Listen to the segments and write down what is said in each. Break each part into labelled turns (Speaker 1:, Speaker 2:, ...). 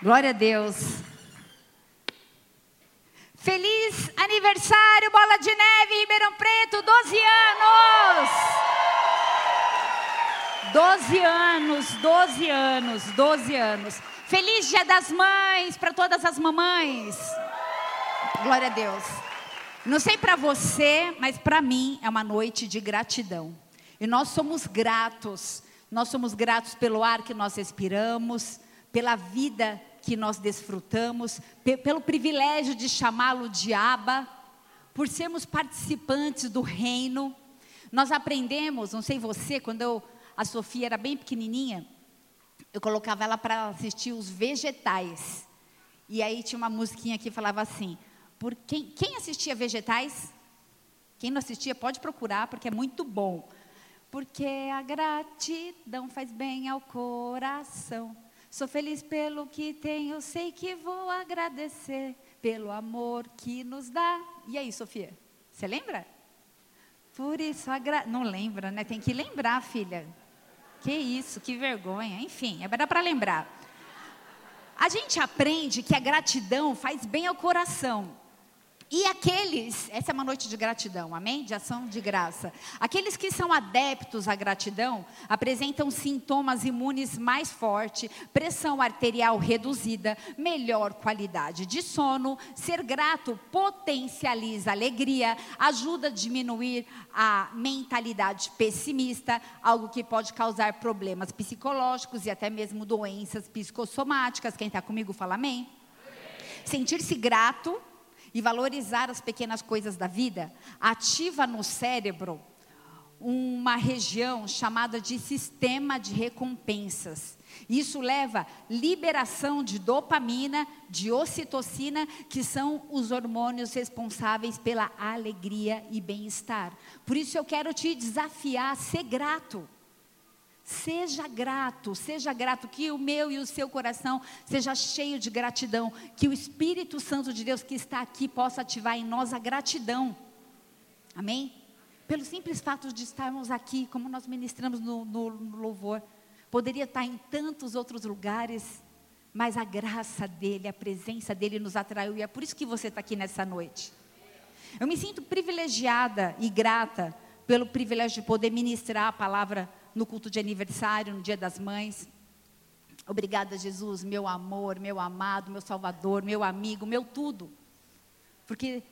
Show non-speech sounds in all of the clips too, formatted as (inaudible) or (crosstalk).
Speaker 1: Glória a Deus. Feliz aniversário, Bola de Neve, Ribeirão Preto, 12 anos! 12 anos, 12 anos, 12 anos. Feliz Dia das Mães para todas as mamães. Glória a Deus. Não sei para você, mas para mim é uma noite de gratidão. E nós somos gratos. Nós somos gratos pelo ar que nós respiramos, pela vida que nós desfrutamos, pelo privilégio de chamá-lo de Aba, por sermos participantes do reino. Nós aprendemos, não sei você, quando eu, a Sofia era bem pequenininha, eu colocava ela para assistir os vegetais. E aí tinha uma musiquinha que falava assim: por quem, quem assistia vegetais? Quem não assistia pode procurar porque é muito bom. Porque a gratidão faz bem ao coração. Sou feliz pelo que tenho, sei que vou agradecer pelo amor que nos dá. E aí, Sofia? Você lembra? Por isso, gra... não lembra, né? Tem que lembrar, filha. Que isso, que vergonha. Enfim, é para lembrar. A gente aprende que a gratidão faz bem ao coração. E aqueles, essa é uma noite de gratidão, amém? De ação de graça. Aqueles que são adeptos à gratidão apresentam sintomas imunes mais fortes, pressão arterial reduzida, melhor qualidade de sono. Ser grato potencializa a alegria, ajuda a diminuir a mentalidade pessimista, algo que pode causar problemas psicológicos e até mesmo doenças psicossomáticas. Quem está comigo fala amém. Sentir-se grato e valorizar as pequenas coisas da vida, ativa no cérebro uma região chamada de sistema de recompensas. Isso leva liberação de dopamina, de ocitocina, que são os hormônios responsáveis pela alegria e bem-estar. Por isso eu quero te desafiar a ser grato. Seja grato, seja grato, que o meu e o seu coração seja cheio de gratidão, que o Espírito Santo de Deus que está aqui possa ativar em nós a gratidão. Amém? Pelo simples fato de estarmos aqui, como nós ministramos no, no, no louvor, poderia estar em tantos outros lugares, mas a graça dele, a presença dele nos atraiu e é por isso que você está aqui nessa noite. Eu me sinto privilegiada e grata pelo privilégio de poder ministrar a palavra no culto de aniversário, no Dia das Mães. Obrigada, Jesus, meu amor, meu amado, meu Salvador, meu amigo, meu tudo. Porque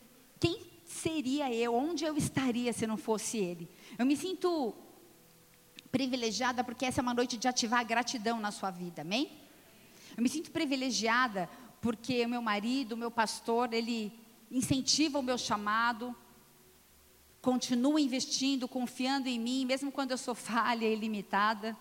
Speaker 1: quem seria eu? Onde eu estaria se não fosse Ele? Eu me sinto privilegiada porque essa é uma noite de ativar a gratidão na sua vida, amém? Eu me sinto privilegiada porque o meu marido, o meu pastor, ele incentiva o meu chamado, continua investindo, confiando em mim, mesmo quando eu sou falha e limitada,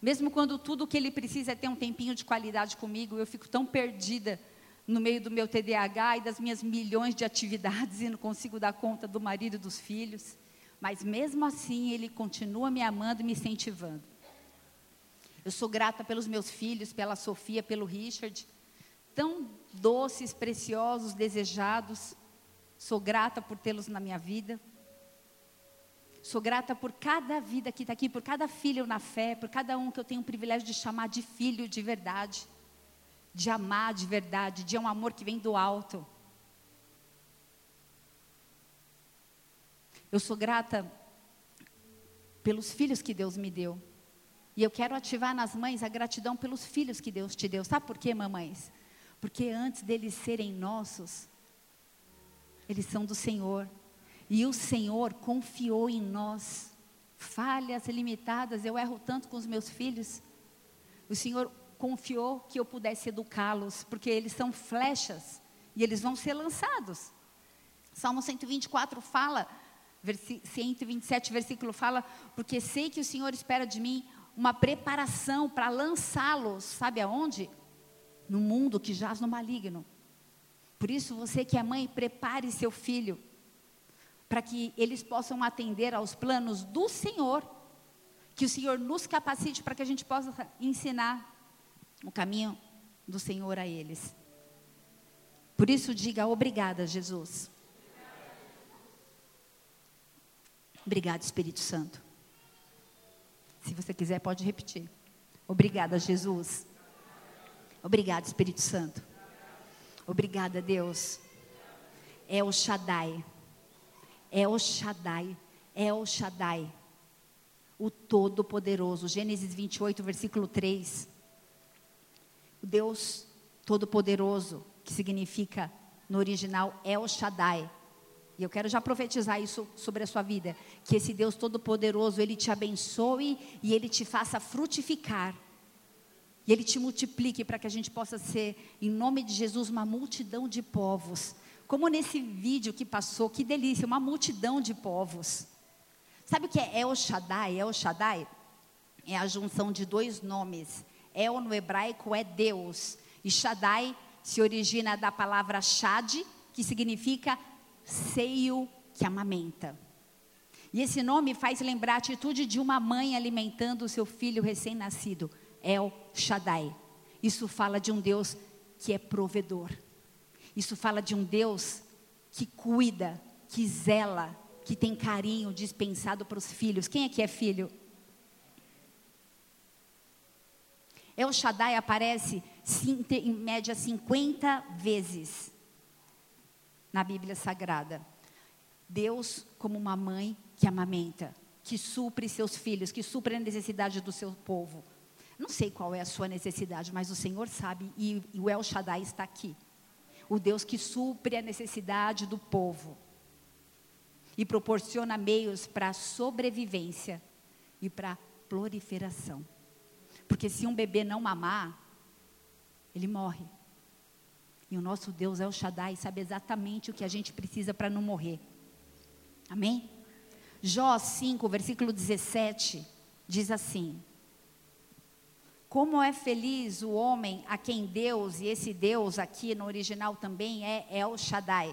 Speaker 1: mesmo quando tudo que ele precisa é ter um tempinho de qualidade comigo, eu fico tão perdida no meio do meu TDAH e das minhas milhões de atividades e não consigo dar conta do marido e dos filhos. Mas mesmo assim, ele continua me amando e me incentivando. Eu sou grata pelos meus filhos, pela Sofia, pelo Richard, tão doces, preciosos, desejados. Sou grata por tê-los na minha vida. Sou grata por cada vida que está aqui, por cada filho na fé, por cada um que eu tenho o privilégio de chamar de filho de verdade, de amar de verdade, de um amor que vem do alto. Eu sou grata pelos filhos que Deus me deu. E eu quero ativar nas mães a gratidão pelos filhos que Deus te deu. Sabe por quê, mamães? Porque antes deles serem nossos, eles são do Senhor. E o Senhor confiou em nós. Falhas limitadas, eu erro tanto com os meus filhos. O Senhor confiou que eu pudesse educá-los, porque eles são flechas e eles vão ser lançados. Salmo 124 fala, 127 versículo fala, porque sei que o Senhor espera de mim uma preparação para lançá-los, sabe aonde? No mundo que jaz no maligno. Por isso, você que é mãe, prepare seu filho para que eles possam atender aos planos do Senhor, que o Senhor nos capacite para que a gente possa ensinar o caminho do Senhor a eles. Por isso, diga obrigada, Jesus. Obrigada, Espírito Santo. Se você quiser, pode repetir. Obrigada, Jesus. Obrigado, Espírito Santo. Obrigada, Deus. É o Shaddai. É o Shaddai. É o Shaddai. O Todo-Poderoso. Gênesis 28, versículo 3. O Deus Todo-Poderoso, que significa no original El Shaddai. E eu quero já profetizar isso sobre a sua vida, que esse Deus todo-poderoso, ele te abençoe e ele te faça frutificar. E ele te multiplique para que a gente possa ser, em nome de Jesus, uma multidão de povos. Como nesse vídeo que passou, que delícia, uma multidão de povos. Sabe o que é El Shaddai? El Shaddai é a junção de dois nomes. El no hebraico é Deus e Shaddai se origina da palavra Shad, que significa seio que amamenta. E esse nome faz lembrar a atitude de uma mãe alimentando o seu filho recém-nascido. El Shaddai. Isso fala de um Deus que é provedor. Isso fala de um Deus que cuida, que zela, que tem carinho dispensado para os filhos. Quem é que é filho? El Shaddai aparece em média 50 vezes na Bíblia Sagrada. Deus como uma mãe que amamenta, que supre seus filhos, que supre a necessidade do seu povo. Não sei qual é a sua necessidade, mas o Senhor sabe e, e o El Shaddai está aqui. O Deus que supre a necessidade do povo e proporciona meios para a sobrevivência e para a proliferação. Porque se um bebê não mamar, ele morre. E o nosso Deus é o Shaddai, sabe exatamente o que a gente precisa para não morrer. Amém? Jó 5, versículo 17, diz assim: Como é feliz o homem a quem Deus, e esse Deus aqui no original também é El Shaddai.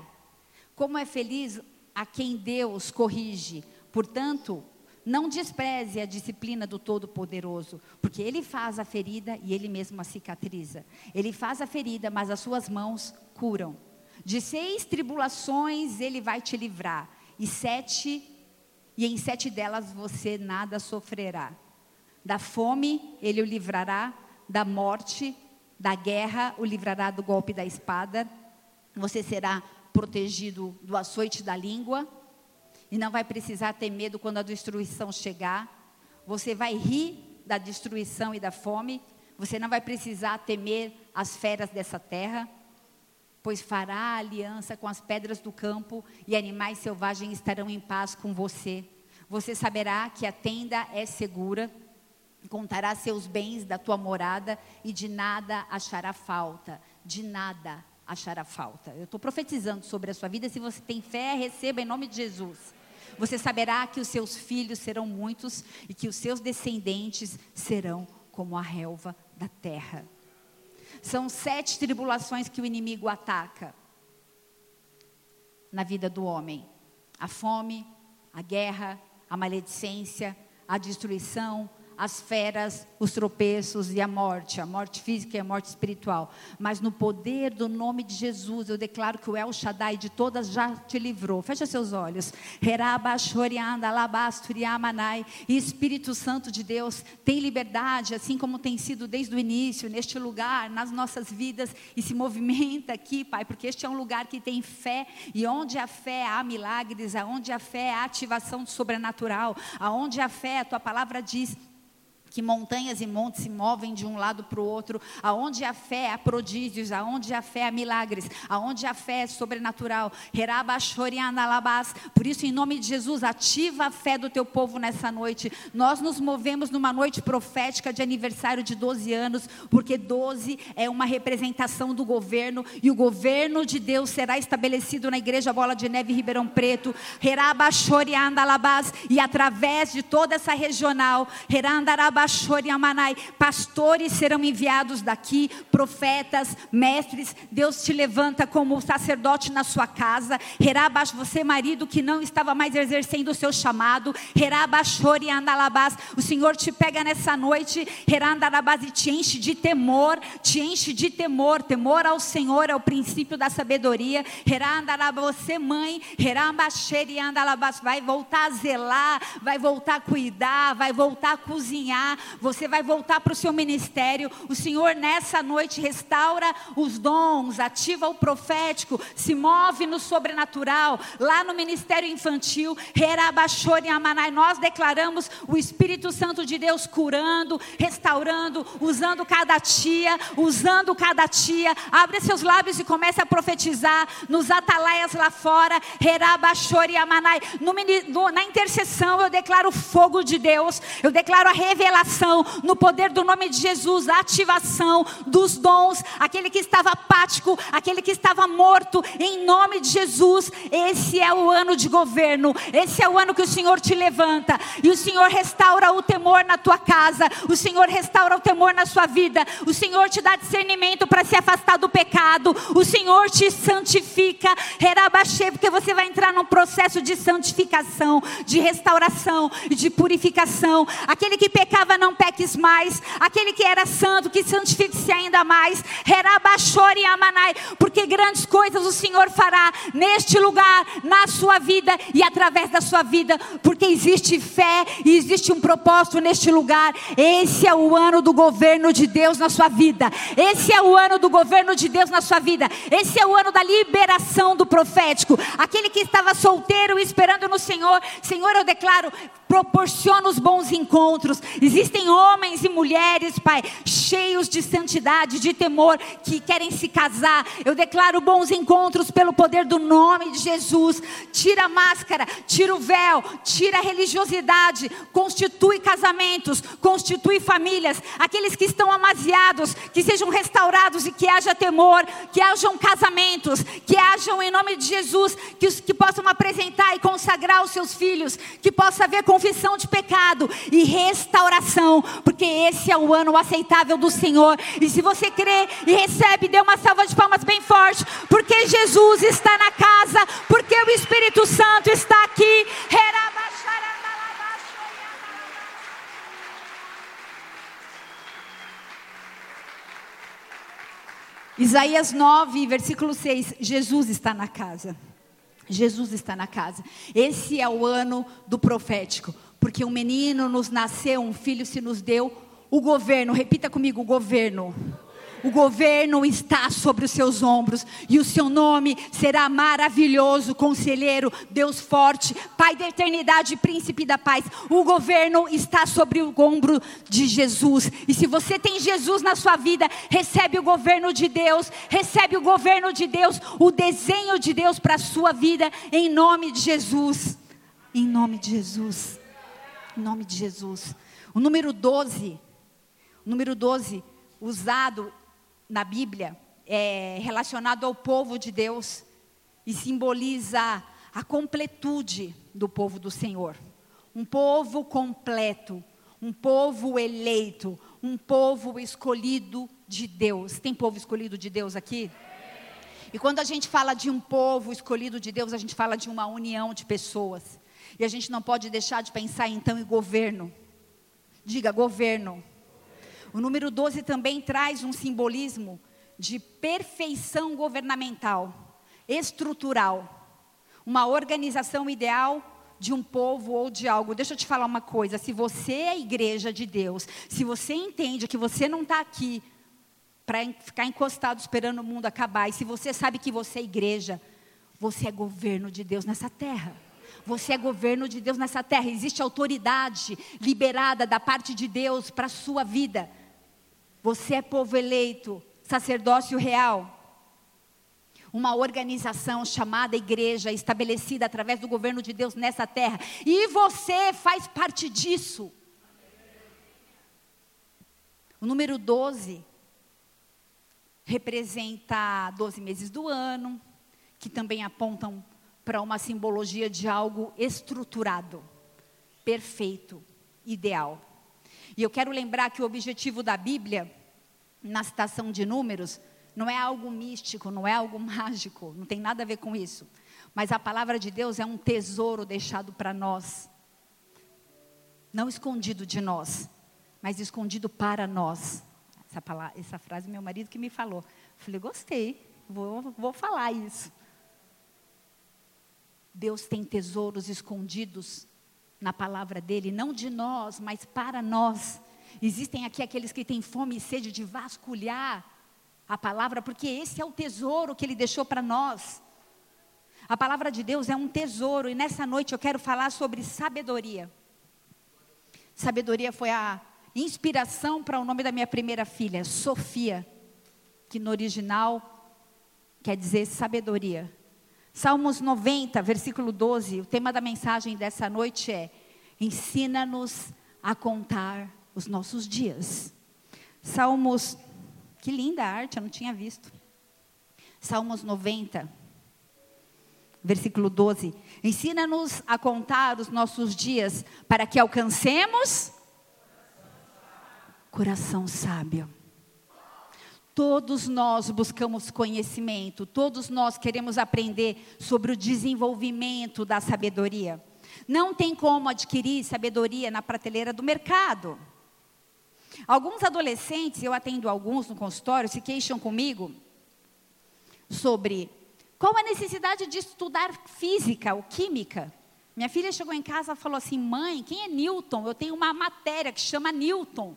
Speaker 1: Como é feliz a quem Deus corrige. Portanto, não despreze a disciplina do Todo-Poderoso, porque Ele faz a ferida e Ele mesmo a cicatriza. Ele faz a ferida, mas as suas mãos curam. De seis tribulações Ele vai te livrar, e sete, e em sete delas você nada sofrerá. Da fome Ele o livrará, da morte, da guerra o livrará do golpe da espada. Você será protegido do açoite da língua e não vai precisar ter medo quando a destruição chegar. Você vai rir da destruição e da fome. Você não vai precisar temer as feras dessa terra, pois fará aliança com as pedras do campo e animais selvagens estarão em paz com você. Você saberá que a tenda é segura, contará seus bens da tua morada e de nada achará falta, de nada achará falta. Eu estou profetizando sobre a sua vida. Se você tem fé, receba em nome de Jesus. Você saberá que os seus filhos serão muitos e que os seus descendentes serão como a relva da terra. São sete tribulações que o inimigo ataca na vida do homem: a fome, a guerra, a maledicência, a destruição, as feras, os tropeços e a morte, a morte física e a morte espiritual. Mas no poder do nome de Jesus, eu declaro que o El Shaddai de todas já te livrou. Fecha seus olhos. E Espírito Santo de Deus tem liberdade, assim como tem sido desde o início, neste lugar, nas nossas vidas, e se movimenta aqui, Pai, porque este é um lugar que tem fé, e onde há fé há milagres, aonde há fé há ativação sobrenatural, aonde há fé, a tua palavra diz que montanhas e montes se movem de um lado para o outro, aonde a fé há prodígios, aonde a fé há milagres, aonde a fé é sobrenatural. Por isso, em nome de Jesus, ativa a fé do teu povo nessa noite. Nós nos movemos numa noite profética de aniversário de 12 anos, porque 12 é uma representação do governo, e o governo de Deus será estabelecido na igreja Bola de Neve Ribeirão Preto. E através de toda essa regional, Pastores serão enviados daqui, profetas, mestres. Deus te levanta como sacerdote na sua casa. Herabash, você marido que não estava mais exercendo o seu chamado. Herabashori andalabás. O Senhor te pega nessa noite. Herandalabás e te enche de temor. Te enche de temor. Temor ao Senhor é o princípio da sabedoria. Herandalabás, você mãe. Herabasheri andalabás. Vai voltar a zelar. Vai voltar a cuidar. Vai voltar a cozinhar você vai voltar para o seu ministério. O Senhor nessa noite restaura os dons, ativa o profético, se move no sobrenatural. Lá no ministério infantil, Amanai, nós declaramos o Espírito Santo de Deus curando, restaurando, usando cada tia, usando cada tia. Abre seus lábios e comece a profetizar nos atalaias lá fora. Herabachori Amanai. No, na intercessão eu declaro o fogo de Deus, eu declaro a revelação no poder do nome de Jesus, a ativação dos dons, aquele que estava apático, aquele que estava morto, em nome de Jesus. Esse é o ano de governo, esse é o ano que o Senhor te levanta, e o Senhor restaura o temor na tua casa, o Senhor restaura o temor na sua vida, o Senhor te dá discernimento para se afastar do pecado, o Senhor te santifica, porque você vai entrar num processo de santificação, de restauração, de purificação. Aquele que pecava, não peques mais, aquele que era santo, que santifique-se ainda mais, e Amanai, porque grandes coisas o Senhor fará neste lugar, na sua vida e através da sua vida, porque existe fé e existe um propósito neste lugar. Esse é o ano do governo de Deus na sua vida. Esse é o ano do governo de Deus na sua vida. Esse é o ano da liberação do profético. Aquele que estava solteiro esperando no Senhor, Senhor, eu declaro, proporciona os bons encontros. Existem homens e mulheres, Pai, cheios de santidade, de temor, que querem se casar. Eu declaro bons encontros pelo poder do nome de Jesus. Tira a máscara, tira o véu, tira a religiosidade, constitui casamentos, constitui famílias. Aqueles que estão amaziados, que sejam restaurados e que haja temor, que hajam casamentos, que hajam em nome de Jesus, que, os, que possam apresentar e consagrar os seus filhos, que possa haver confissão de pecado e restauração, porque esse é o ano aceitável do Senhor. E se você crê e recebe, dê uma salva de palmas bem forte, porque Jesus está na casa, porque o Espírito Santo está aqui. Isaías 9, versículo 6: Jesus está na casa. Jesus está na casa. Esse é o ano do profético, porque um menino nos nasceu, um filho se nos deu, o governo, repita comigo, o governo o governo está sobre os seus ombros, e o seu nome será maravilhoso, conselheiro, Deus forte, Pai da eternidade, príncipe da paz. O governo está sobre o ombro de Jesus, e se você tem Jesus na sua vida, recebe o governo de Deus, recebe o governo de Deus, o desenho de Deus para a sua vida, em nome de Jesus. Em nome de Jesus. Em nome de Jesus. O número 12, o número 12, usado na Bíblia é relacionado ao povo de Deus e simboliza a completude do povo do Senhor. Um povo completo, um povo eleito, um povo escolhido de Deus. Tem povo escolhido de Deus aqui? E quando a gente fala de um povo escolhido de Deus, a gente fala de uma união de pessoas. E a gente não pode deixar de pensar então em governo. Diga governo. O número 12 também traz um simbolismo de perfeição governamental, estrutural, uma organização ideal de um povo ou de algo. Deixa eu te falar uma coisa: se você é a igreja de Deus, se você entende que você não está aqui para ficar encostado esperando o mundo acabar, e se você sabe que você é igreja, você é governo de Deus nessa terra. Você é governo de Deus nessa terra. Existe autoridade liberada da parte de Deus para a sua vida. Você é povo eleito, sacerdócio real. Uma organização chamada igreja, estabelecida através do governo de Deus nessa terra. E você faz parte disso. O número 12 representa 12 meses do ano, que também apontam para uma simbologia de algo estruturado, perfeito, ideal. E eu quero lembrar que o objetivo da Bíblia na citação de números, não é algo místico, não é algo (laughs) mágico, não tem nada a ver com isso. Mas a palavra de Deus é um tesouro deixado para nós. Não escondido de nós, mas escondido para nós. Essa, palavra, essa frase meu marido que me falou. Eu falei, gostei, vou, vou falar isso. Deus tem tesouros escondidos na palavra dele, não de nós, mas para nós. Existem aqui aqueles que têm fome e sede de vasculhar a palavra, porque esse é o tesouro que Ele deixou para nós. A palavra de Deus é um tesouro, e nessa noite eu quero falar sobre sabedoria. Sabedoria foi a inspiração para o nome da minha primeira filha, Sofia, que no original quer dizer sabedoria. Salmos 90, versículo 12, o tema da mensagem dessa noite é: Ensina-nos a contar os nossos dias. Salmos, que linda arte, eu não tinha visto. Salmos 90, versículo 12: Ensina-nos a contar os nossos dias para que alcancemos coração sábio. Todos nós buscamos conhecimento, todos nós queremos aprender sobre o desenvolvimento da sabedoria. Não tem como adquirir sabedoria na prateleira do mercado. Alguns adolescentes, eu atendo alguns no consultório, se queixam comigo sobre qual a necessidade de estudar física ou química. Minha filha chegou em casa e falou assim: mãe, quem é Newton? Eu tenho uma matéria que chama Newton.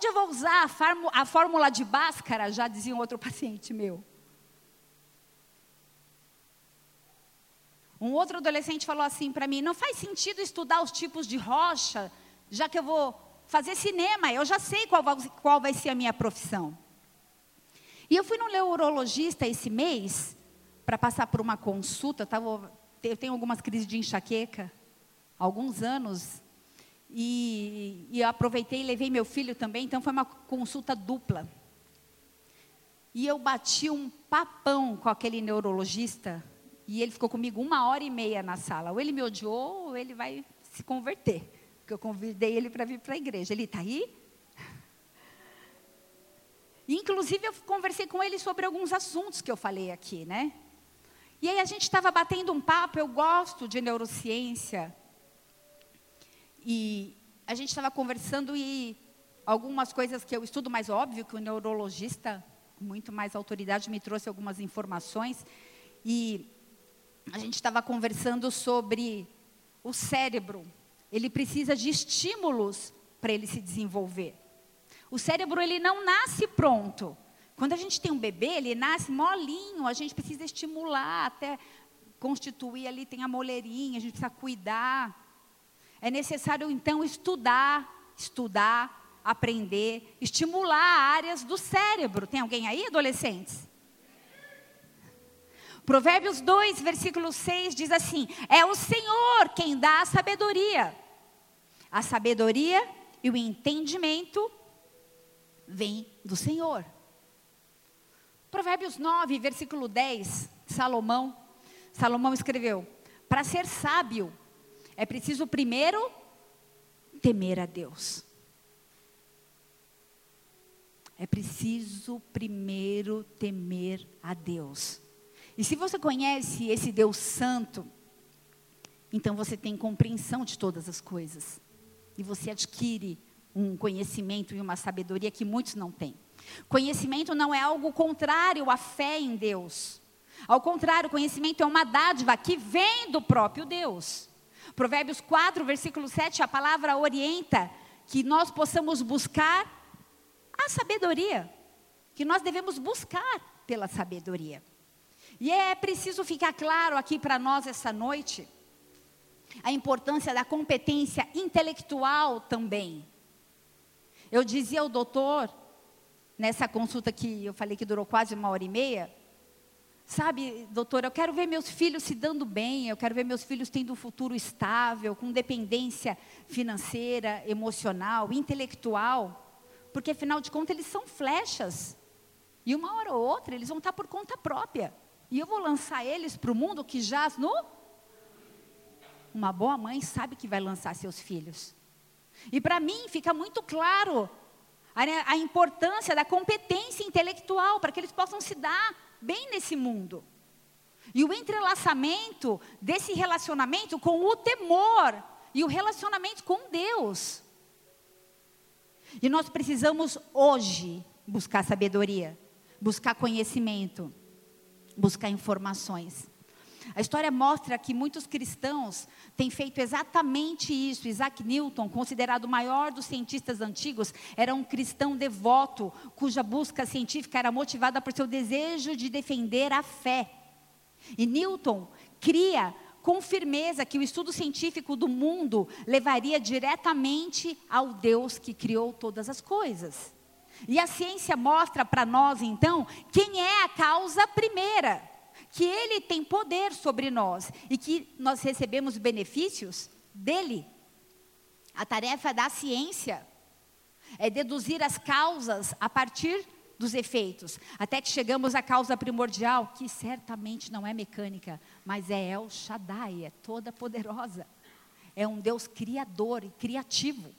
Speaker 1: Aonde eu vou usar a, fórmula de Bhaskara? Já dizia um outro (laughs) paciente meu. Um outro adolescente falou assim para mim: não faz sentido estudar os tipos de rocha, já que eu vou fazer cinema, eu já sei qual vai, qual vai ser a minha profissão. E eu fui no neurologista esse mês para passar por uma consulta. Eu tenho algumas crises de enxaqueca, alguns anos, e, e aproveitei e levei meu filho também, então foi uma consulta dupla. E eu bati um papão com aquele neurologista, e ele ficou comigo uma hora e meia na sala. Ou ele me odiou, ou ele vai se converter. Porque eu convidei ele para vir para a igreja. Ele está aí? Inclusive, eu conversei com ele sobre alguns assuntos que eu falei aqui, né? E aí a gente estava batendo um papo, eu gosto de neurociência, e a gente estava conversando e algumas coisas que eu estudo mais óbvio que o neurologista muito mais autoridade me trouxe algumas informações e a gente estava conversando sobre o cérebro. Ele precisa de estímulos para ele se desenvolver. O cérebro ele não nasce pronto. Quando a gente tem um bebê, ele nasce molinho, a gente precisa estimular até constituir ali, tem a moleirinha, a gente precisa cuidar. É necessário então estudar, estudar, aprender, estimular áreas do cérebro. Tem alguém aí, adolescentes? Provérbios 2, versículo 6 diz assim: É o Senhor quem dá a sabedoria. A sabedoria e o entendimento vêm do Senhor. Provérbios 9, versículo 10, Salomão, Salomão escreveu: Para ser sábio, é preciso primeiro temer a Deus. É preciso primeiro temer a Deus. E se você conhece esse Deus Santo, então você tem compreensão de todas as coisas. E você adquire um conhecimento e uma sabedoria que muitos não têm. Conhecimento não é algo contrário à fé em Deus. Ao contrário, conhecimento é uma dádiva que vem do próprio Deus. Provérbios 4, versículo 7, a palavra orienta que nós possamos buscar a sabedoria, que nós devemos buscar pela sabedoria. E é preciso ficar claro aqui para nós essa noite a importância da competência intelectual também. Eu dizia ao doutor, nessa consulta que eu falei que durou quase uma hora e meia, Sabe, doutora, eu quero ver meus filhos se dando bem, eu quero ver meus filhos tendo um futuro estável, com dependência financeira, emocional, intelectual, porque afinal de contas eles são flechas. E uma hora ou outra eles vão estar por conta própria. E eu vou lançar eles para o mundo que jaz no. Uma boa mãe sabe que vai lançar seus filhos. E para mim fica muito claro a, a importância da competência intelectual para que eles possam se dar bem nesse mundo. E o entrelaçamento desse relacionamento com o temor e o relacionamento com Deus. E nós precisamos hoje buscar sabedoria, buscar conhecimento, buscar informações. A história mostra que muitos cristãos têm feito exatamente isso. Isaac Newton, considerado o maior dos cientistas antigos, era um cristão devoto, cuja busca científica era motivada por seu desejo de defender a fé. E Newton cria com firmeza que o estudo científico do mundo levaria diretamente ao Deus que criou todas as coisas. E a ciência mostra para nós, então, quem é a causa primeira, que ele tem poder sobre nós e que nós recebemos benefícios dele. A tarefa da ciência é deduzir as causas a partir dos efeitos, até que chegamos à causa primordial, que certamente não é mecânica, mas é El Shaddai, é toda poderosa. É um Deus criador e criativo.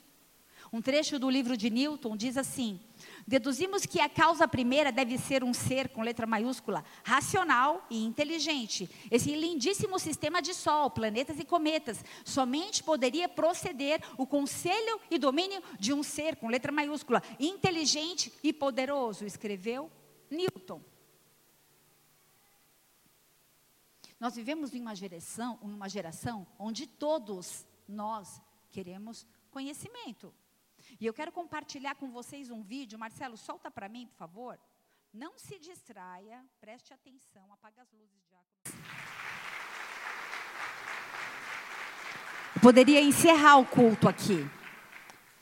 Speaker 1: Um trecho do livro de Newton diz assim: Deduzimos que a causa primeira deve ser um ser com letra maiúscula, racional e inteligente. Esse lindíssimo sistema de Sol, planetas e cometas, somente poderia proceder o conselho e domínio de um ser com letra maiúscula, inteligente e poderoso, escreveu Newton. Nós vivemos em uma geração, uma geração onde todos nós queremos conhecimento. E eu quero compartilhar com vocês um vídeo. Marcelo, solta para mim, por favor. Não se distraia, preste atenção, apaga as luzes, Diácono. Poderia encerrar o culto aqui,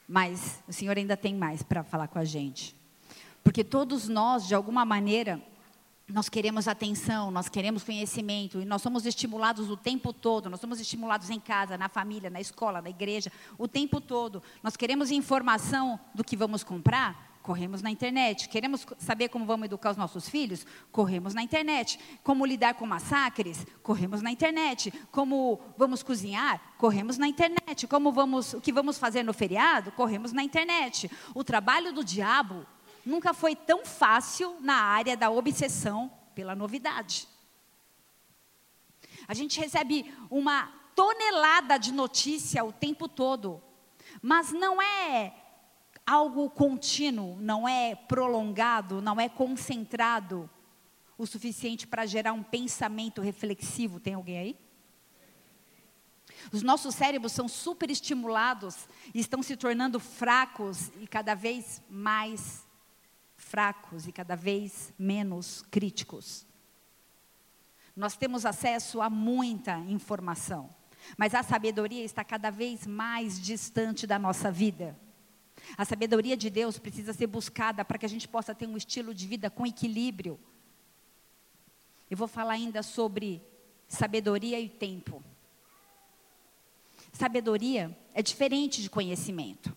Speaker 1: mas o Senhor ainda tem mais para falar com a gente. Porque todos nós, de alguma maneira, nós queremos atenção, nós queremos conhecimento, e nós somos estimulados o tempo todo, nós somos estimulados em casa, na família, na escola, na igreja, o tempo todo. Nós queremos informação do que vamos comprar, corremos na internet. Queremos saber como vamos educar os nossos filhos? Corremos na internet. Como lidar com massacres? Corremos na internet. Como vamos cozinhar? Corremos na internet. Como vamos, o que vamos fazer no feriado? Corremos na internet. O trabalho do diabo nunca foi tão fácil na área da obsessão pela novidade. A gente recebe uma tonelada de notícia o tempo todo, mas não é algo contínuo, não é prolongado, não é concentrado o suficiente para gerar um pensamento reflexivo. Tem alguém aí? Os nossos cérebros são superestimulados e estão se tornando fracos e cada vez mais fracos e cada vez menos críticos. Nós temos acesso a muita informação, mas a sabedoria está cada vez mais distante da nossa vida. A sabedoria de Deus precisa ser buscada para que a gente possa ter um estilo de vida com equilíbrio. Eu vou falar ainda sobre sabedoria e tempo. Sabedoria é diferente de conhecimento.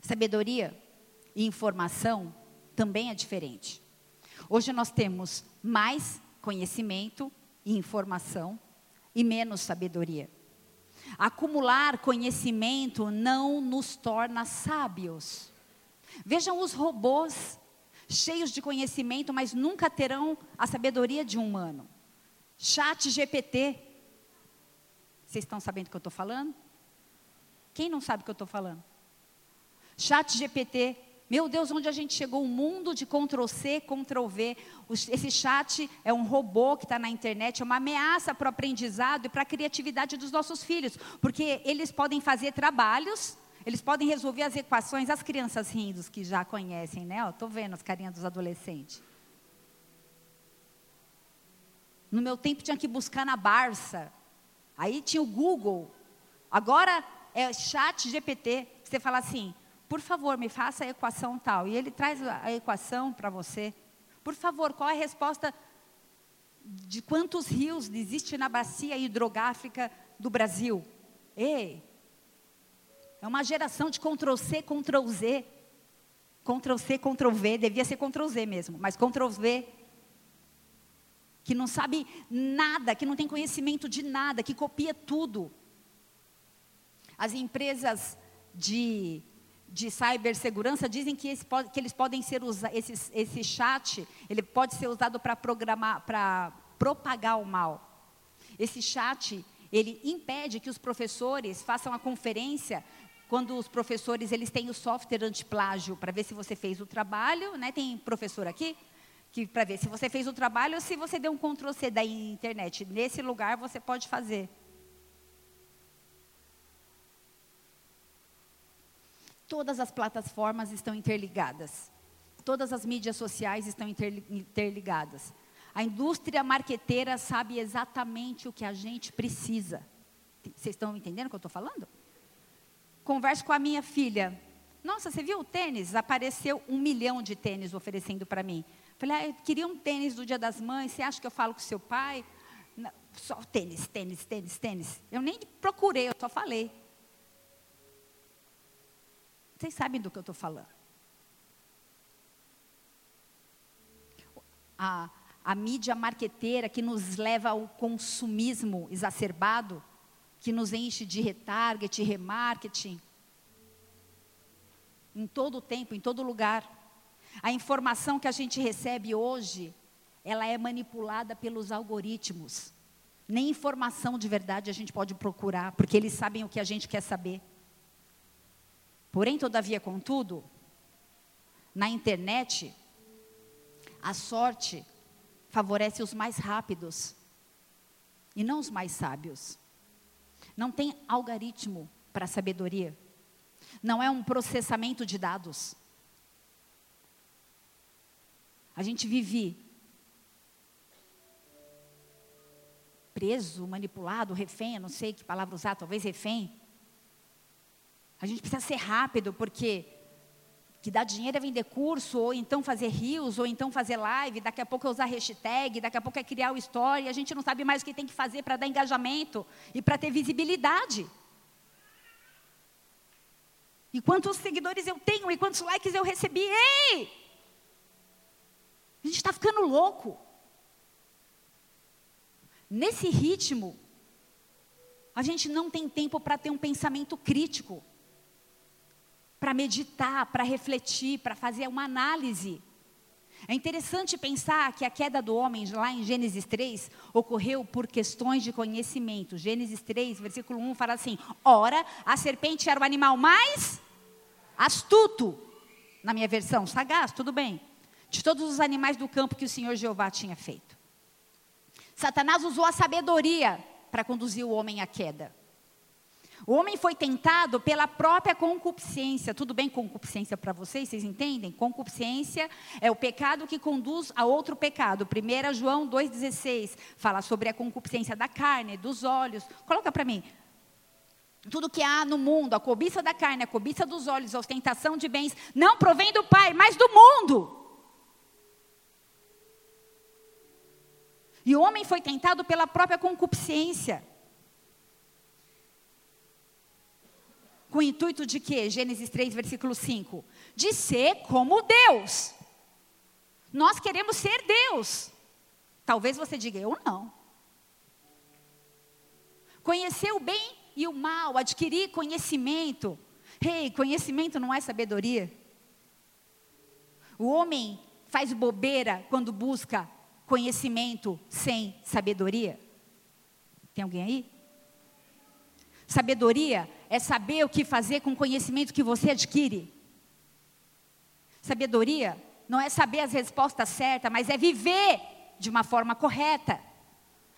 Speaker 1: Sabedoria e informação também é diferente. Hoje nós temos mais conhecimento e informação e menos sabedoria. Acumular conhecimento não nos torna sábios. Vejam os robôs cheios de conhecimento, mas nunca terão a sabedoria de um humano. Chat GPT. Vocês estão sabendo o que eu estou falando? Quem não sabe o que eu estou falando? Chat GPT meu Deus, onde a gente chegou? Um mundo de Ctrl-C, Ctrl-V. Esse chat é um robô que está na internet, é uma ameaça para o aprendizado e para a criatividade dos nossos filhos, porque eles podem fazer trabalhos, eles podem resolver as equações, as crianças rindo, que já conhecem, né? Estou vendo as carinhas dos adolescentes. No meu tempo tinha que buscar na Barça. Aí tinha o Google. Agora é chat GPT. Você fala assim, por favor, me faça a equação tal. E ele traz a equação para você. Por favor, qual é a resposta de quantos rios existe na bacia hidrográfica do Brasil? Ei, é uma geração de Ctrl-C, Ctrl-Z. Ctrl-C, Ctrl-V, devia ser Ctrl-Z mesmo, mas Ctrl-V. Que não sabe nada, que não tem conhecimento de nada, que copia tudo. As empresas de de cibersegurança dizem que, esse, que eles podem ser usados, esse, esse chat, ele pode ser usado para programar, para propagar o mal. Esse chat, ele impede que os professores façam a conferência quando os professores eles têm o software antiplágio para ver se você fez o trabalho, né? Tem professor aqui? que para ver se você fez o trabalho ou se você deu um Ctrl C da internet. Nesse lugar você pode fazer. Todas as plataformas estão interligadas. Todas as mídias sociais estão interligadas. A indústria marqueteira sabe exatamente o que a gente precisa. Vocês estão entendendo o que eu estou falando? Converso com a minha filha. Nossa, você viu o tênis? Apareceu um milhão de tênis oferecendo para mim. Falei, ah, eu queria um tênis do Dia das Mães. Você acha que eu falo com seu pai? Não, só tênis, tênis, tênis, tênis. Eu nem procurei, eu só falei. Vocês sabem do que eu estou falando. A, a mídia marqueteira que nos leva ao consumismo exacerbado, que nos enche de retarget, remarketing, em todo o tempo, em todo lugar. A informação que a gente recebe hoje, ela é manipulada pelos algoritmos. Nem informação de verdade a gente pode procurar, porque eles sabem o que a gente quer saber. Porém, todavia, contudo, na internet, a sorte favorece os mais rápidos e não os mais sábios. Não tem algoritmo para sabedoria. Não é um processamento de dados. A gente vive preso, manipulado, refém, não sei que palavra usar, talvez refém. A gente precisa ser rápido, porque que dá dinheiro é vender curso, ou então fazer rios, ou então fazer live, daqui a pouco é usar hashtag, daqui a pouco é criar o story, a gente não sabe mais o que tem que fazer para dar engajamento e para ter visibilidade. E quantos seguidores eu tenho, e quantos likes eu recebi, ei! A gente está ficando louco. Nesse ritmo, a gente não tem tempo para ter um pensamento crítico para meditar, para refletir, para fazer uma análise. É interessante pensar que a queda do homem, lá em Gênesis 3, ocorreu por questões de conhecimento. Gênesis 3, versículo 1 fala assim: Ora, a serpente era o animal mais astuto, na minha versão, sagaz, tudo bem, de todos os animais do campo que o Senhor Jeová tinha feito. Satanás usou a sabedoria para conduzir o homem à queda. O homem foi tentado pela própria concupiscência. Tudo bem concupiscência para vocês? Vocês entendem? Concupiscência é o pecado que conduz a outro pecado. 1 João 2,16 fala sobre a concupiscência da carne, dos olhos. Coloca para mim. Tudo que há no mundo, a cobiça da carne, a cobiça dos olhos, a ostentação de bens, não provém do Pai, mas do mundo. E o homem foi tentado pela própria concupiscência. O intuito de quê? Gênesis 3, versículo 5. De ser como Deus. Nós queremos ser Deus. Talvez você diga, eu não. Conhecer o bem e o mal, adquirir conhecimento. Rei, hey, conhecimento não é sabedoria. O homem faz bobeira quando busca conhecimento sem sabedoria. Tem alguém aí? Sabedoria é saber o que fazer com o conhecimento que você adquire. Sabedoria não é saber as respostas certas, mas é viver de uma forma correta,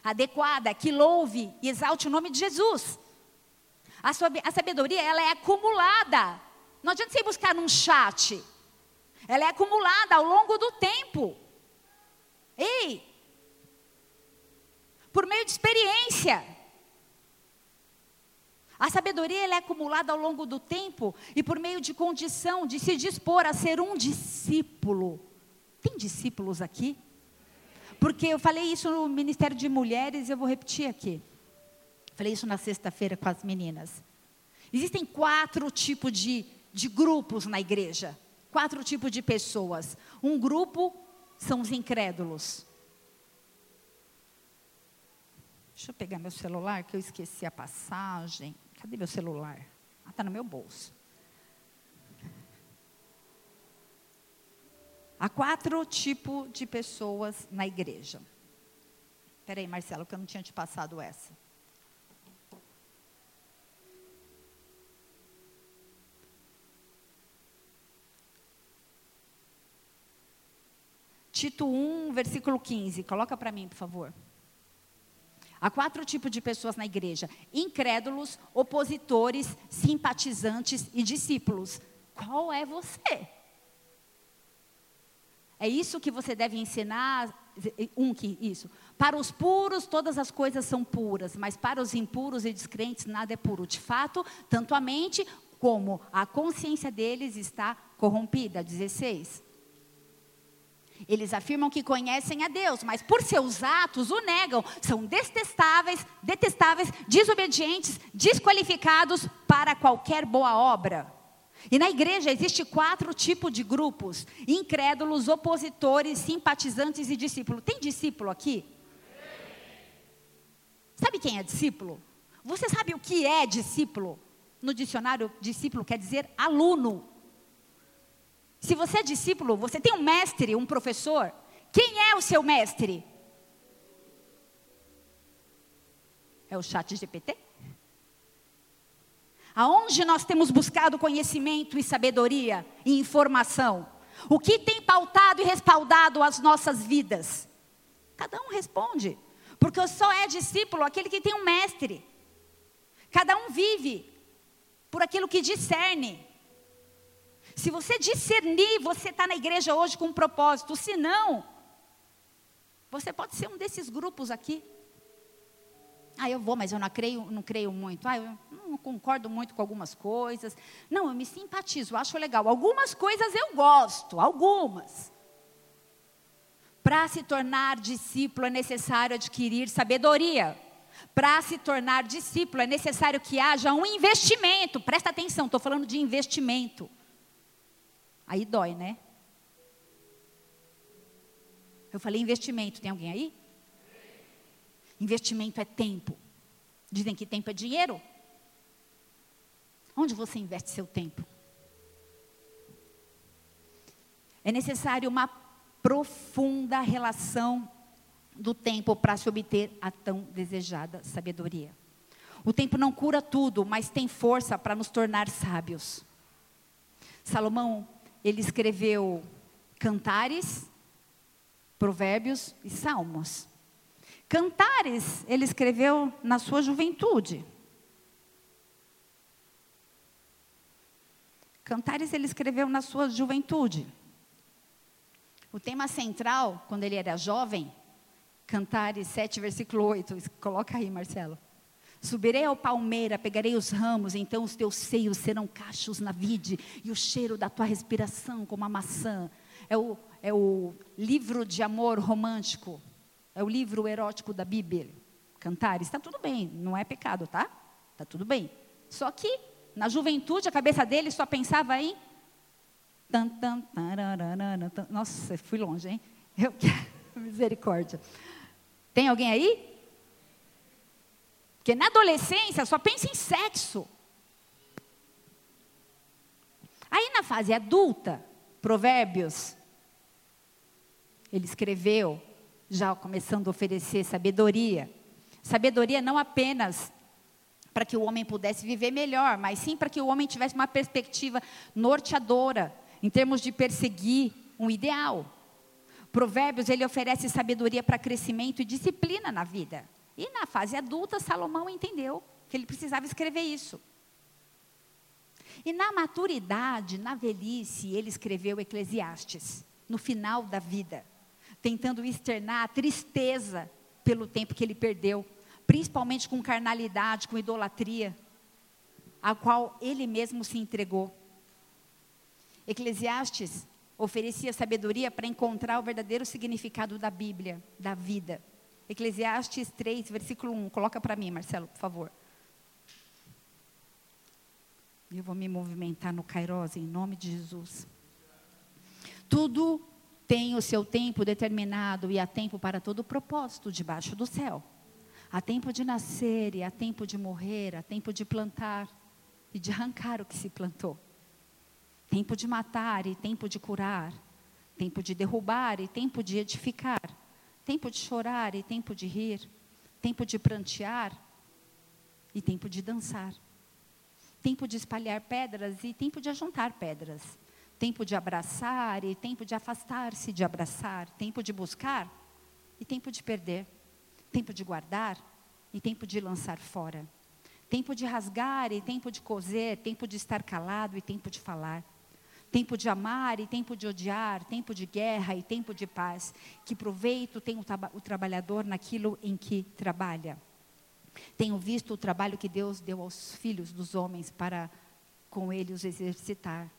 Speaker 1: adequada, que louve e exalte o nome de Jesus. A, sabedoria, ela é acumulada. Não adianta você buscar num chat. Ela é acumulada ao longo do tempo. Ei! Por meio de experiência. A sabedoria é acumulada ao longo do tempo e por meio de condição de se dispor a ser um discípulo. Tem discípulos aqui? Porque eu falei isso no Ministério de Mulheres e eu vou repetir aqui. Falei isso na sexta-feira com as meninas. Existem quatro tipos de, de grupos na igreja. Quatro tipos de pessoas. Um grupo são os incrédulos. Deixa eu pegar meu celular, que eu esqueci a passagem. Cadê meu celular? Ah, está no meu bolso. Há quatro tipos de pessoas na igreja. Espera aí, Marcelo, que eu não tinha te passado essa. Tito 1, versículo 15. Coloca para mim, por favor. Há quatro tipos de pessoas na igreja: incrédulos, opositores, simpatizantes e discípulos. Qual é você? É isso que você deve ensinar. Um que isso. Para os puros, todas as coisas são puras, mas para os impuros e descrentes, nada é puro. De fato, tanto a mente como a consciência deles está corrompida. 16. Eles afirmam que conhecem a Deus, mas por seus atos o negam. São detestáveis, detestáveis, desobedientes, desqualificados para qualquer boa obra. E na igreja existe quatro tipos de grupos: incrédulos, opositores, simpatizantes e discípulos. Tem discípulo aqui? Sabe quem é discípulo? Você sabe o que é discípulo? No dicionário, discípulo quer dizer aluno. Se você é discípulo, você tem um mestre, um professor. Quem é o seu mestre? É o chat GPT? Aonde nós temos buscado conhecimento e sabedoria e informação? O que tem pautado e respaldado as nossas vidas? Cada um responde. Porque só é discípulo aquele que tem um mestre. Cada um vive por aquilo que discerne. Se você discernir, você está na igreja hoje com um propósito. Se não, você pode ser um desses grupos aqui. Ah, eu vou, mas eu não creio, não creio muito. Ah, eu não concordo muito com algumas coisas. Não, eu me simpatizo, acho legal. Algumas coisas eu gosto, algumas. Para se tornar discípulo é necessário adquirir sabedoria. Para se tornar discípulo é necessário que haja um investimento. Presta atenção, estou falando de investimento. Aí dói, né? Eu falei investimento, tem alguém aí? Investimento é tempo. Dizem que tempo é dinheiro. Onde você investe seu tempo? É necessário uma profunda relação do tempo para se obter a tão desejada sabedoria. O tempo não cura tudo, mas tem força para nos tornar sábios. Salomão ele escreveu cantares, provérbios e salmos. Cantares ele escreveu na sua juventude. Cantares ele escreveu na sua juventude. O tema central, quando ele era jovem, Cantares 7, versículo 8. Coloca aí, Marcelo. Subirei ao palmeira, pegarei os ramos, então os teus seios serão cachos na vide, e o cheiro da tua respiração como a maçã. É o, é o livro de amor romântico, é o livro erótico da Bíblia. Cantar, está tudo bem, não é pecado, tá? Está tudo bem. Só que, na juventude, a cabeça dele só pensava em. Nossa, fui longe, hein? Eu... (laughs) Misericórdia. Tem alguém aí? Porque na adolescência só pensa em sexo. Aí na fase adulta, Provérbios, ele escreveu, já começando a oferecer sabedoria. Sabedoria não apenas para que o homem pudesse viver melhor, mas sim para que o homem tivesse uma perspectiva norteadora, em termos de perseguir um ideal. Provérbios, ele oferece sabedoria para crescimento e disciplina na vida. E na fase adulta, Salomão entendeu que ele precisava escrever isso. E na maturidade, na velhice, ele escreveu Eclesiastes, no final da vida, tentando externar a tristeza pelo tempo que ele perdeu, principalmente com carnalidade, com idolatria, a qual ele mesmo se entregou. Eclesiastes oferecia sabedoria para encontrar o verdadeiro significado da Bíblia, da vida. Eclesiastes 3, versículo 1. Coloca para mim, Marcelo, por favor. Eu vou me movimentar no Kairos em nome de Jesus. Tudo tem o seu tempo determinado e há tempo para todo propósito debaixo do céu. Há tempo de nascer e há tempo de morrer, há tempo de plantar e de arrancar o que se plantou. Tempo de matar e tempo de curar. Tempo de derrubar e tempo de edificar Tempo de chorar e tempo de rir. Tempo de prantear e tempo de dançar. Tempo de espalhar pedras e tempo de ajuntar pedras. tempo de abraçar e tempo de afastar-se de abraçar, tempo de buscar e tempo de perder, tempo de guardar e tempo de lançar fora, tempo de rasgar e tempo de coser, tempo de estar calado e tempo de falar, tempo de amar e tempo de odiar, tempo de guerra e tempo de paz. Que proveito tem o, o trabalhador naquilo em que trabalha. Tenho visto o trabalho que Deus deu aos filhos dos homens para com ele os exercitar.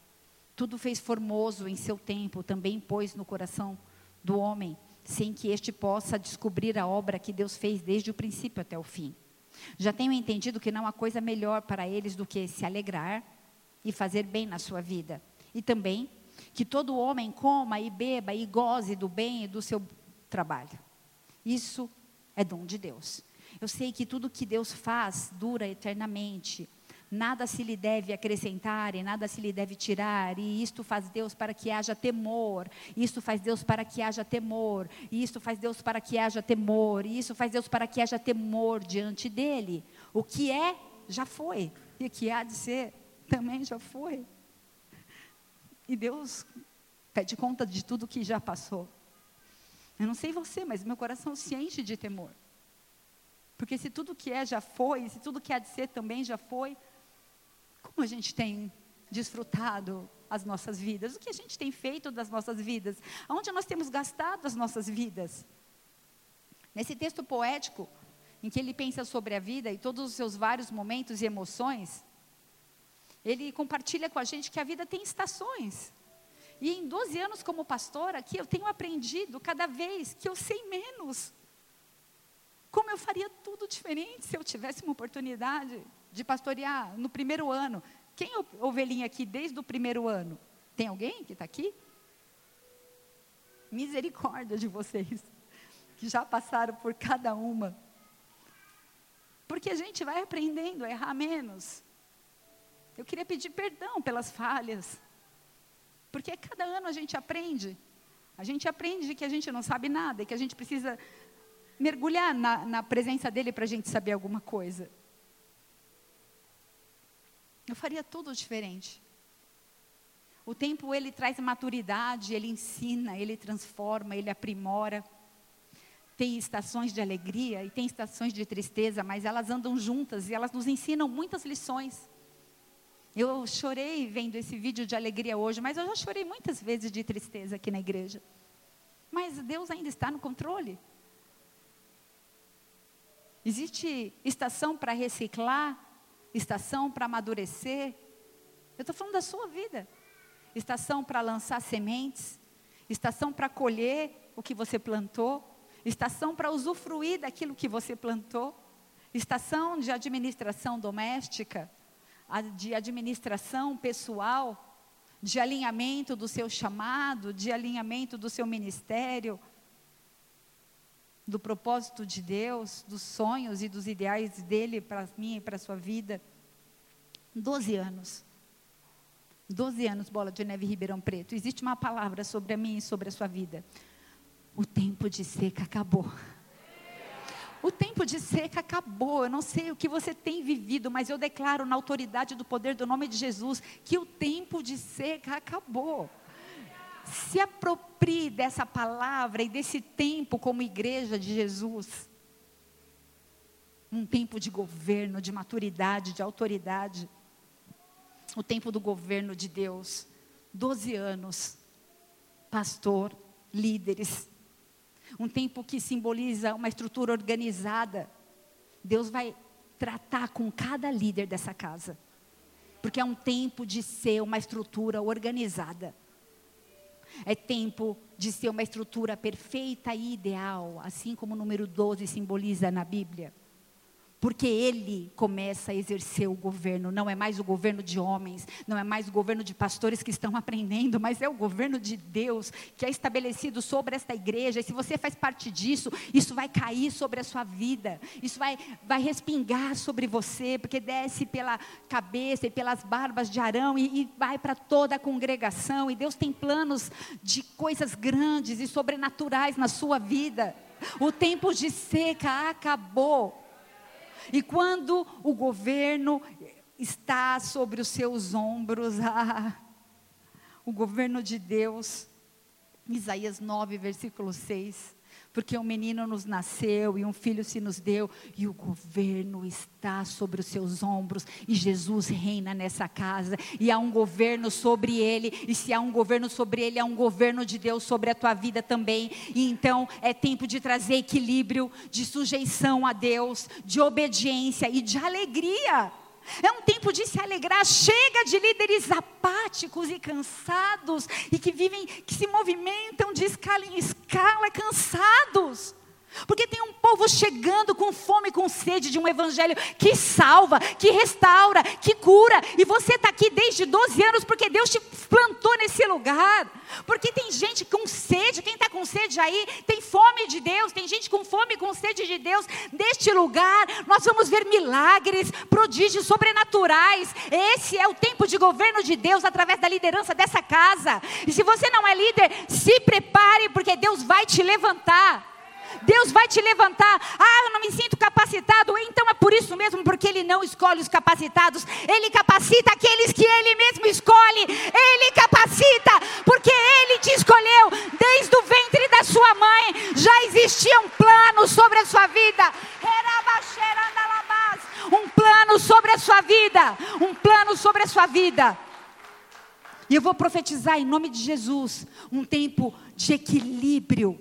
Speaker 1: Tudo fez formoso em seu tempo, também pôs no coração do homem, sem que este possa descobrir a obra que Deus fez desde o princípio até o fim. Já tenho entendido que não há coisa melhor para eles do que se alegrar e fazer bem na sua vida. E também que todo homem coma e beba e goze do bem e do seu trabalho. Isso é dom de Deus. Eu sei que tudo que Deus faz dura eternamente. Nada se lhe deve acrescentar e nada se lhe deve tirar, e isto faz Deus para que haja temor, isto faz Deus para que haja temor, e isto faz Deus para que haja temor, e isso faz Deus para que haja temor diante dele. O que é, já foi, e o que há de ser, também já foi. E Deus pede conta de tudo que já passou. Eu não sei você, mas meu coração se enche de temor. Porque se tudo que é já foi, se tudo que há de ser também já foi, como a gente tem desfrutado as nossas vidas? O que a gente tem feito das nossas vidas? Aonde nós temos gastado as nossas vidas? Nesse texto poético, em que ele pensa sobre a vida e todos os seus vários momentos e emoções, ele compartilha com a gente que a vida tem estações. E em 12 anos como pastor aqui, eu tenho aprendido cada vez que eu sei menos. Como eu faria tudo diferente se eu tivesse uma oportunidade de pastorear no primeiro ano? Quem é ovelhinha aqui desde o primeiro ano? Tem alguém que está aqui? Misericórdia de vocês, que já passaram por cada uma. Porque a gente vai aprendendo a errar menos, eu queria pedir perdão pelas falhas. Porque cada ano a gente aprende. A gente aprende que a gente não sabe nada e que a gente precisa mergulhar na, na presença dele para a gente saber alguma coisa. Eu faria tudo diferente. O tempo ele traz maturidade, ele ensina, ele transforma, ele aprimora. Tem estações de alegria e tem estações de tristeza, mas elas andam juntas e elas nos ensinam muitas lições. Eu chorei vendo esse vídeo de alegria hoje, mas eu já chorei muitas vezes de tristeza aqui na igreja. Mas Deus ainda está no controle. Existe estação para reciclar, estação para amadurecer. Eu estou falando da sua vida. Estação para lançar sementes, estação para colher o que você plantou, estação para usufruir daquilo que você plantou, estação de administração doméstica, de administração pessoal, de alinhamento do seu chamado, de alinhamento do seu ministério, do propósito de Deus, dos sonhos e dos ideais dele para mim e para a sua vida. Doze anos. Doze anos, Bola de Neve Ribeirão Preto. Existe uma palavra sobre a mim e sobre a sua vida. O tempo de seca acabou. O tempo de seca acabou. Eu não sei o que você tem vivido, mas eu declaro na autoridade do poder do nome de Jesus que o tempo de seca acabou. Se aproprie dessa palavra e desse tempo como igreja de Jesus. Um tempo de governo, de maturidade, de autoridade. O tempo do governo de Deus. Doze anos. Pastor, líderes, um tempo que simboliza uma estrutura organizada. Deus vai tratar com cada líder dessa casa, porque é um tempo de ser uma estrutura organizada. É tempo de ser uma estrutura perfeita e ideal, assim como o número 12 simboliza na Bíblia porque ele começa a exercer o governo. Não é mais o governo de homens, não é mais o governo de pastores que estão (laughs) aprendendo, mas é o governo de Deus que é estabelecido sobre esta igreja. E se você faz parte disso, isso vai cair sobre a sua vida, isso vai, vai respingar sobre você, porque desce pela cabeça e pelas barbas de Arão e, e vai para toda a congregação. E Deus tem planos de coisas grandes e sobrenaturais na sua vida. O tempo de seca acabou. E quando o governo está sobre os seus ombros, (laughs) ah, o governo de Deus. Isaías 9, versículo 6. Porque um menino nos nasceu e um filho se nos deu, e o governo está sobre os seus ombros, e Jesus reina nessa casa, e há um governo sobre ele, e se há um governo sobre ele, há um governo de Deus sobre a tua vida também. E então é tempo de trazer equilíbrio, de sujeição a Deus, de obediência e de alegria. É um tempo de se alegrar. Chega de líderes apáticos e cansados e que vivem, que se movimentam de escala em escala, cansados. Porque tem um povo chegando com fome e com sede de um evangelho que salva, que restaura, que cura. E você está aqui desde 12 anos porque Deus te plantou nesse lugar. Porque tem gente com sede, quem está com sede aí, tem fome de Deus, tem gente com fome e com sede de Deus. Neste lugar, nós vamos ver milagres, prodígios sobrenaturais. Esse é o tempo de governo de Deus através da liderança dessa casa. E se você não é líder, se prepare, porque Deus vai te levantar. Deus vai te levantar. Ah, eu não me sinto capacitado. Então é por isso mesmo, porque Ele não escolhe os capacitados. Ele capacita aqueles que Ele mesmo escolhe. Ele capacita, porque Ele te escolheu desde o ventre da sua mãe. Já existia um plano sobre a sua vida. Um plano sobre a sua vida. Um plano sobre a sua vida. E eu vou profetizar em nome de Jesus um tempo de equilíbrio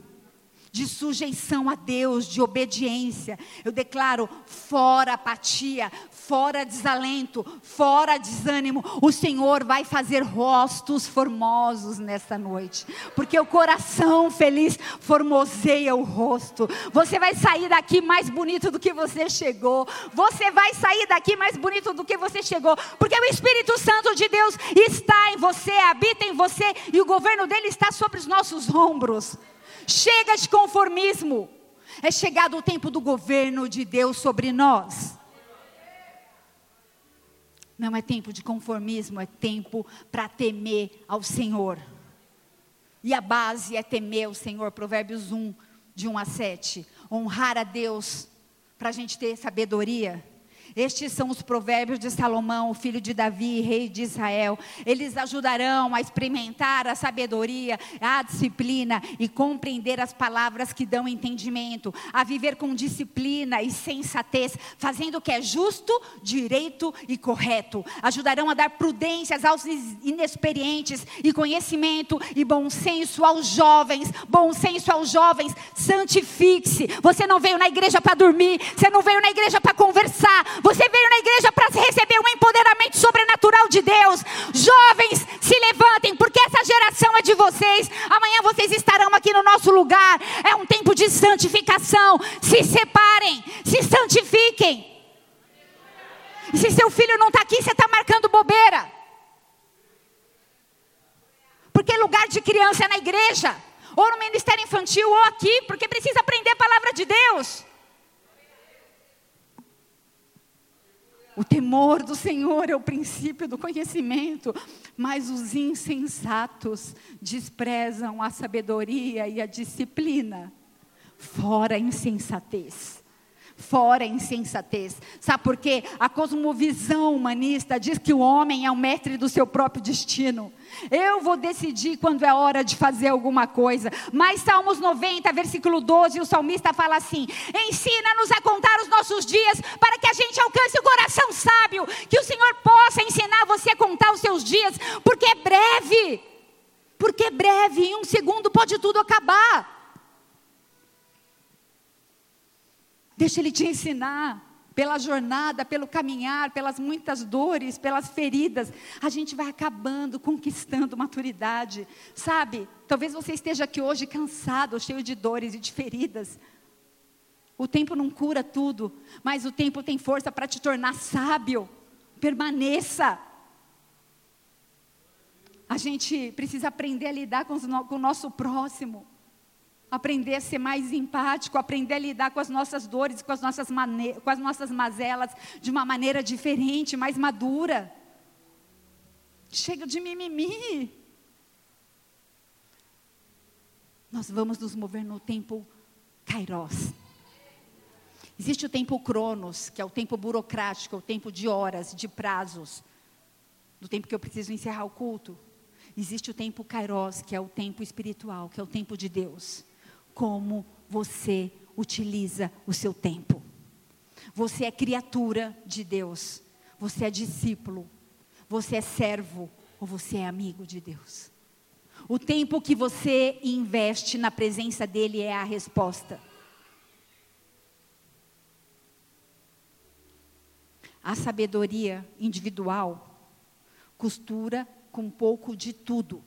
Speaker 1: de sujeição a Deus, de obediência. Eu declaro fora apatia, fora desalento, fora desânimo. O Senhor vai fazer rostos formosos nesta noite, porque o coração feliz formoseia o rosto. Você vai sair daqui mais bonito do que você chegou. Você vai sair daqui mais bonito do que você chegou, porque o Espírito Santo de Deus está em você, habita em você e o governo dele está sobre os nossos ombros. Chega de conformismo. É chegado o tempo do governo de Deus sobre nós. Não é tempo de conformismo, é tempo para temer ao Senhor. E a base é temer o Senhor, Provérbios 1, de 1 a 7. Honrar a Deus, para a gente ter sabedoria. Estes são os provérbios de Salomão, filho de Davi, rei de Israel. Eles ajudarão a experimentar a sabedoria, a disciplina e compreender as palavras que dão entendimento, a viver com disciplina e sensatez, fazendo o que é justo, direito e correto. Ajudarão a dar prudências aos inexperientes e conhecimento e bom senso aos jovens. Bom senso aos jovens, santifique-se. Você não veio na igreja para dormir, você não veio na igreja para conversar, você veio na igreja para receber um empoderamento sobrenatural de Deus. Jovens, se levantem, porque essa geração é de vocês. Amanhã vocês estarão aqui no nosso lugar. É um tempo de santificação. Se separem, se santifiquem. E se seu filho não está aqui, você está marcando bobeira. Porque lugar de criança é na igreja, ou no ministério infantil, ou aqui, porque precisa aprender a palavra de Deus. O temor do Senhor é o princípio do conhecimento, mas os insensatos desprezam a sabedoria e a disciplina. Fora a insensatez fora a insensatez. Sabe por quê? A cosmovisão humanista diz que o homem é o mestre do seu próprio destino. Eu vou decidir quando é hora de fazer alguma coisa. Mas Salmos 90, versículo 12, o salmista fala assim: Ensina-nos a contar os nossos dias para que a gente alcance o coração sábio, que o Senhor possa ensinar você a contar os seus dias, porque é breve. Porque é breve, em um segundo pode tudo acabar. Deixa Ele te ensinar. Pela jornada, pelo caminhar, pelas muitas dores, pelas feridas, a gente vai acabando, conquistando maturidade, sabe? Talvez você esteja aqui hoje cansado, cheio de dores e de feridas. O tempo não cura tudo, mas o tempo tem força para te tornar sábio. Permaneça. A gente precisa aprender a lidar com, o nosso próximo aprender a ser mais empático, aprender a lidar com as nossas dores, com as nossas, com as nossas mazelas de uma maneira diferente, mais madura. Chega de mimimi. Nós vamos nos mover no tempo Kairos. Existe o tempo Cronos, que é o tempo burocrático, é o tempo de horas, de prazos, do tempo que eu preciso encerrar o culto. Existe o tempo kairos, que é o tempo espiritual, que é o tempo de Deus. Como você utiliza o seu tempo. Você é criatura de Deus. Você é discípulo. Você é servo ou você é amigo de Deus. O tempo que você investe na presença dele é a resposta. A sabedoria individual costura com um pouco de tudo.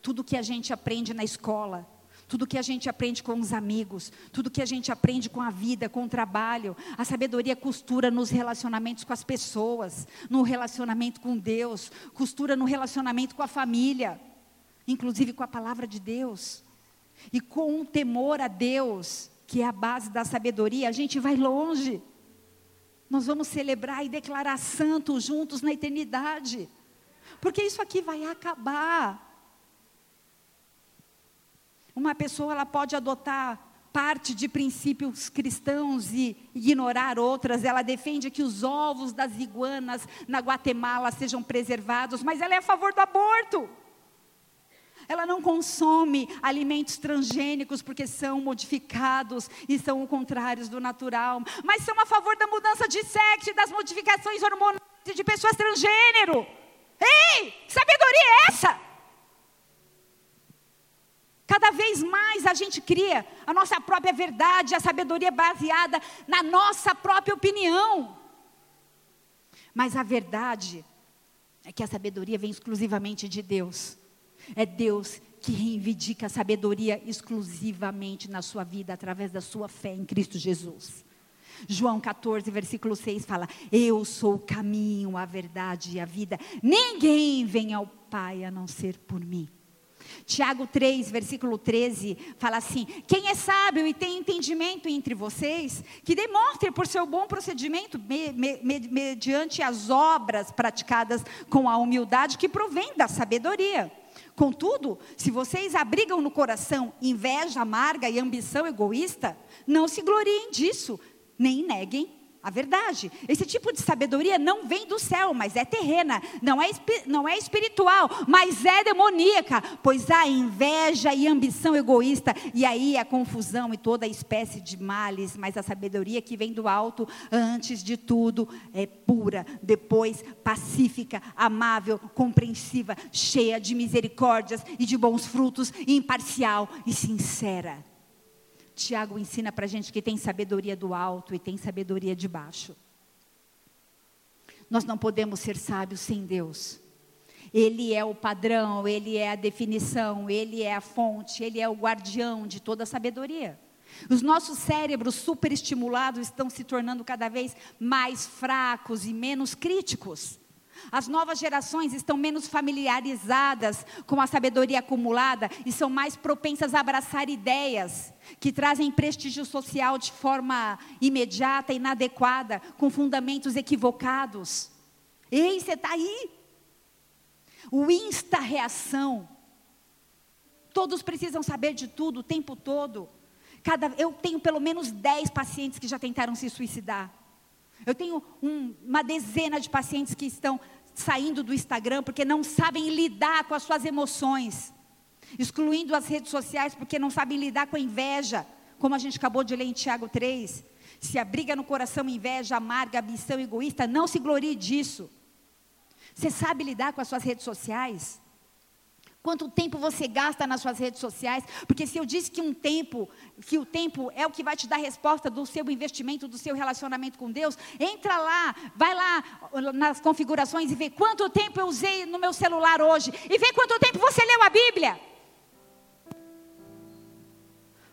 Speaker 1: Tudo que a gente aprende na escola, tudo que a gente aprende com os amigos, tudo que a gente aprende com a vida, com o trabalho. A sabedoria costura nos relacionamentos com as pessoas, no relacionamento com Deus, costura no relacionamento com a família, inclusive com a palavra de Deus. E com o temor a Deus, que é a base da sabedoria, a gente vai longe. Nós vamos celebrar e declarar santo juntos na eternidade. Porque isso aqui vai acabar. Uma pessoa ela pode adotar parte de princípios cristãos e ignorar outras. Ela defende que os ovos das iguanas na Guatemala sejam preservados, mas ela é a favor do aborto. Ela não consome alimentos transgênicos porque são modificados e são contrários do natural, mas são a favor da mudança de sexo e das modificações hormonais de pessoas transgênero. Ei, que sabedoria é essa? Cada vez mais a gente cria a nossa própria verdade, a sabedoria baseada na nossa própria opinião. Mas a verdade é que a sabedoria vem exclusivamente de Deus. É Deus que reivindica a sabedoria exclusivamente na sua vida através da sua fé em Cristo Jesus. João 14, versículo 6 fala: Eu sou o caminho, a verdade e a vida. Ninguém vem ao Pai a não ser por mim. Tiago 3, versículo 13, fala assim: Quem é sábio e tem entendimento entre vocês, que demonstre por seu bom procedimento, me, me, me, mediante as obras praticadas com a humildade que provém da sabedoria. Contudo, se vocês abrigam no coração inveja amarga e ambição egoísta, não se gloriem disso, nem neguem a verdade. Esse tipo de sabedoria não vem do céu, mas é terrena, não é, não é espiritual, mas é demoníaca, pois há inveja e ambição egoísta, e aí a confusão e toda espécie de males, mas a sabedoria que vem do alto, antes de tudo, é pura, depois pacífica, amável, compreensiva, cheia de misericórdias e de bons frutos, imparcial e sincera. Tiago ensina para a gente que tem sabedoria do alto e tem sabedoria de baixo. Nós não podemos ser sábios sem Deus. Ele é o padrão, ele é a definição, ele é a fonte, ele é o guardião de toda a sabedoria. Os nossos cérebros superestimulados estão se tornando cada vez mais fracos e menos críticos. As novas gerações estão menos familiarizadas com a sabedoria acumulada e são mais propensas a abraçar ideias que trazem prestígio social de forma imediata, inadequada, com fundamentos equivocados. Ei, você está aí? O insta-reação. Todos precisam saber de tudo o tempo todo. Cada, eu tenho pelo menos 10 pacientes que já tentaram se suicidar. Eu tenho um, uma dezena de pacientes que estão saindo do Instagram porque não sabem lidar com as suas emoções, excluindo as redes sociais porque não sabem lidar com a inveja, como a gente acabou de ler em Tiago 3. Se abriga no coração inveja, amarga, ambição egoísta, não se glorie disso. Você sabe lidar com as suas redes sociais? Quanto tempo você gasta nas suas redes sociais? Porque se eu disse que um tempo, que o tempo é o que vai te dar resposta do seu investimento, do seu relacionamento com Deus, entra lá, vai lá nas configurações e vê quanto tempo eu usei no meu celular hoje e vê quanto tempo você leu a Bíblia.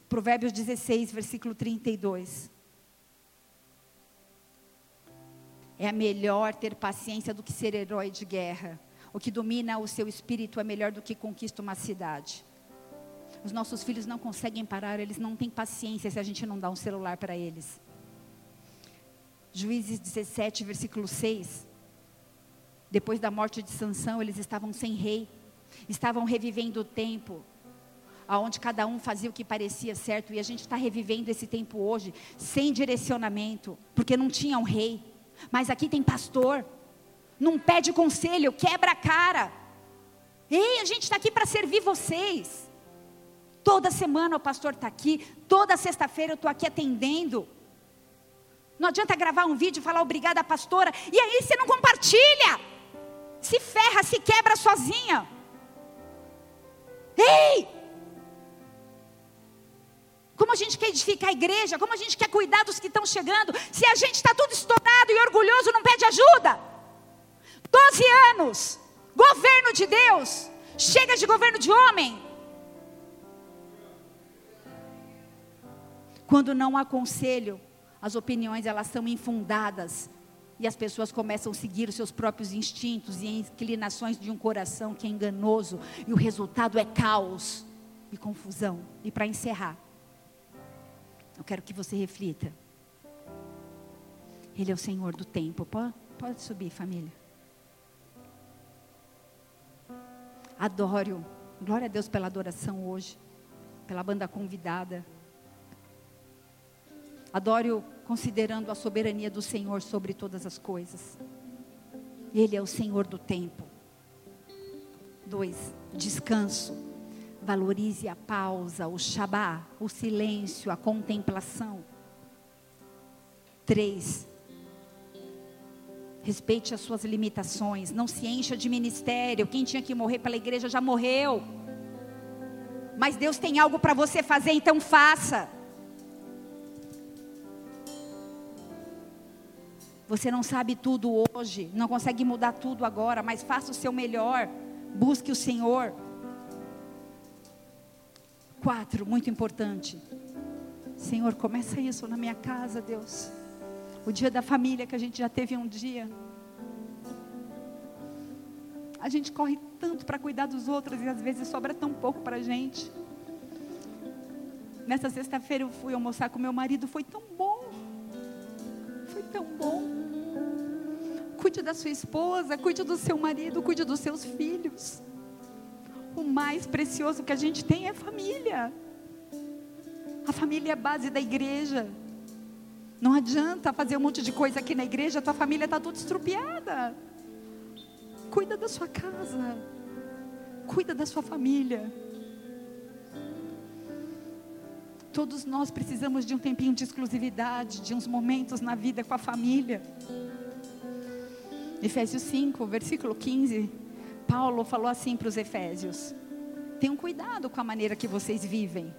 Speaker 1: Provérbios 16, versículo 32. É melhor ter paciência do que ser herói de guerra. O que domina o seu espírito é melhor do que conquista uma cidade. Os nossos filhos não conseguem parar, eles não têm paciência se a gente não dá um celular para eles. Juízes 17, versículo 6. Depois da morte de Sansão, eles estavam sem rei, estavam revivendo o tempo, aonde cada um fazia o que parecia certo, e a gente está revivendo esse tempo hoje, sem direcionamento, porque não tinha um rei. Mas aqui tem pastor, não pede conselho, quebra a cara. Ei, a gente está aqui para servir vocês. Toda semana o pastor está aqui, toda sexta-feira eu estou aqui atendendo. Não adianta gravar um vídeo e falar obrigada, pastora, e aí você não compartilha. Se ferra, se quebra sozinha. Ei! Como a gente quer edificar a igreja, como a gente quer cuidar dos que estão chegando, se a gente está tudo estourado e orgulhoso, não pede ajuda. Doze anos, governo de Deus, chega de governo de homem. Quando não há conselho, as opiniões elas são infundadas e as pessoas começam a seguir os seus próprios instintos e inclinações de um coração que é enganoso e o resultado é caos e confusão. E para encerrar, eu quero que você reflita. Ele é o Senhor do tempo. Pode, pode subir, família. Adoro. Glória a Deus pela adoração hoje. Pela banda convidada. Adoro considerando a soberania do Senhor sobre todas as coisas. Ele é o Senhor do tempo. Dois, descanso. Valorize a pausa, o shabá, o silêncio, a contemplação. Três, respeite as suas limitações. Não se encha de ministério. Quem tinha que morrer pela igreja já morreu. Mas Deus tem algo para você fazer, então faça. Você não sabe tudo hoje, não consegue mudar tudo agora, mas faça o seu melhor. Busque o Senhor. Quatro, muito importante. Senhor, começa isso na minha casa, Deus. O dia da família que a gente já teve um dia. A gente corre tanto para cuidar dos outros e às vezes sobra tão pouco para a gente. Nessa sexta-feira eu fui almoçar com meu marido, foi tão bom. Foi tão bom. Cuide da sua esposa, cuide do seu marido, cuide dos seus filhos o mais precioso que a gente tem é família. A família é a base da igreja. Não adianta fazer um monte de coisa aqui na igreja, tua família está toda estrupiada. Cuida da sua casa. Cuida da sua família. Todos nós precisamos de um tempinho de exclusividade, de uns momentos na vida com a família. Efésios 5, versículo 15 Paulo falou assim para os Efésios: tenham cuidado com a maneira que vocês vivem.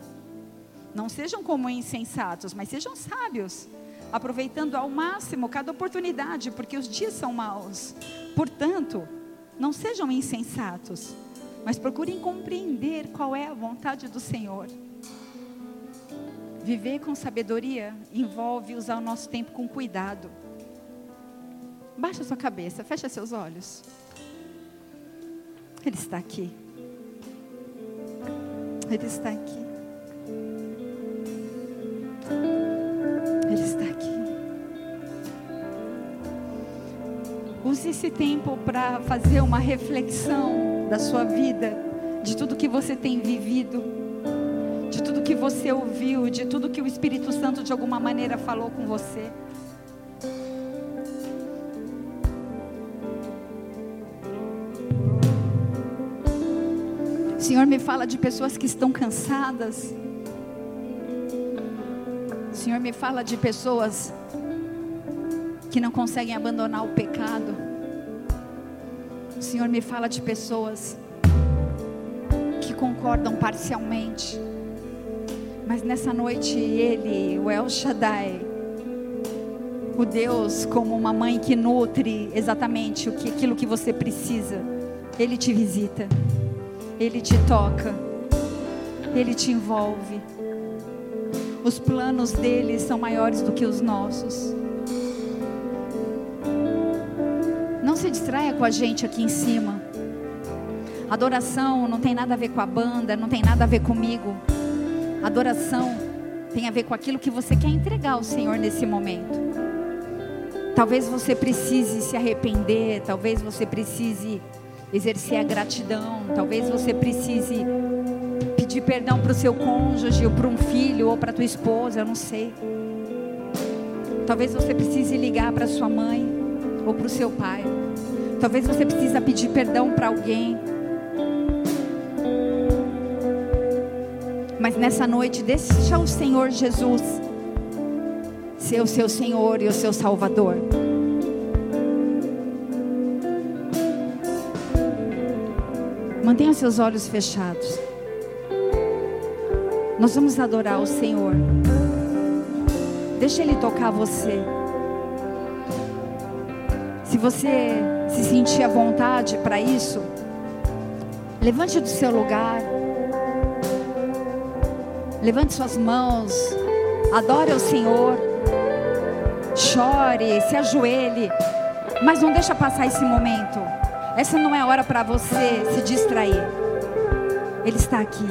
Speaker 1: Não sejam como insensatos, mas sejam sábios, aproveitando ao máximo cada oportunidade, porque os dias são maus. Portanto, não sejam insensatos, mas procurem compreender qual é a vontade do Senhor. Viver com sabedoria envolve usar o nosso tempo com cuidado. Baixa sua cabeça, fecha seus olhos. Ele está aqui. Ele está aqui. Ele está Use esse tempo para fazer uma reflexão da sua vida, de tudo que você tem vivido, de tudo que você ouviu, de tudo que o Espírito Santo de alguma maneira falou com você. Senhor me fala de pessoas que estão cansadas. O Senhor me fala de pessoas que não conseguem abandonar o pecado. O Senhor me fala de pessoas que concordam parcialmente. Mas nessa noite Ele, o El Shaddai, o Deus como uma mãe que nutre exatamente o que, aquilo que você precisa, Ele te visita. Ele te toca, Ele te envolve. Os planos dele são maiores do que os nossos. Se distraia com a gente aqui em cima. Adoração não tem nada a ver com a banda, não tem nada a ver comigo. Adoração tem a ver com aquilo que você quer entregar ao Senhor nesse momento. Talvez você precise se arrepender, talvez você precise exercer a gratidão. Talvez você precise pedir perdão para o seu cônjuge, ou para um filho, ou para tua esposa, eu não sei. Talvez você precise ligar para sua mãe ou para o seu pai. Talvez você precisa pedir perdão para alguém. Mas nessa noite, deixa o Senhor Jesus ser o seu Senhor e o seu Salvador. Mantenha seus olhos fechados. Nós vamos adorar o Senhor. Deixa Ele tocar você. Se você se sentir à vontade para isso, levante do seu lugar. Levante suas mãos. Adore ao Senhor. Chore, se ajoelhe. Mas não deixa passar esse momento. Essa não é hora para você se distrair. Ele está aqui.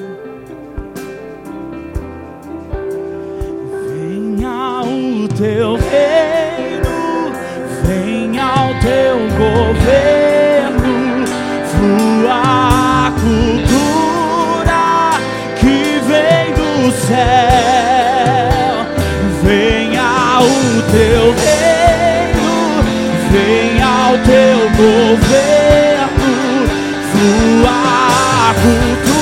Speaker 2: Venha o teu reino, governo, flua a cultura que vem do céu. Venha o teu reino, venha o teu governo, flua a cultura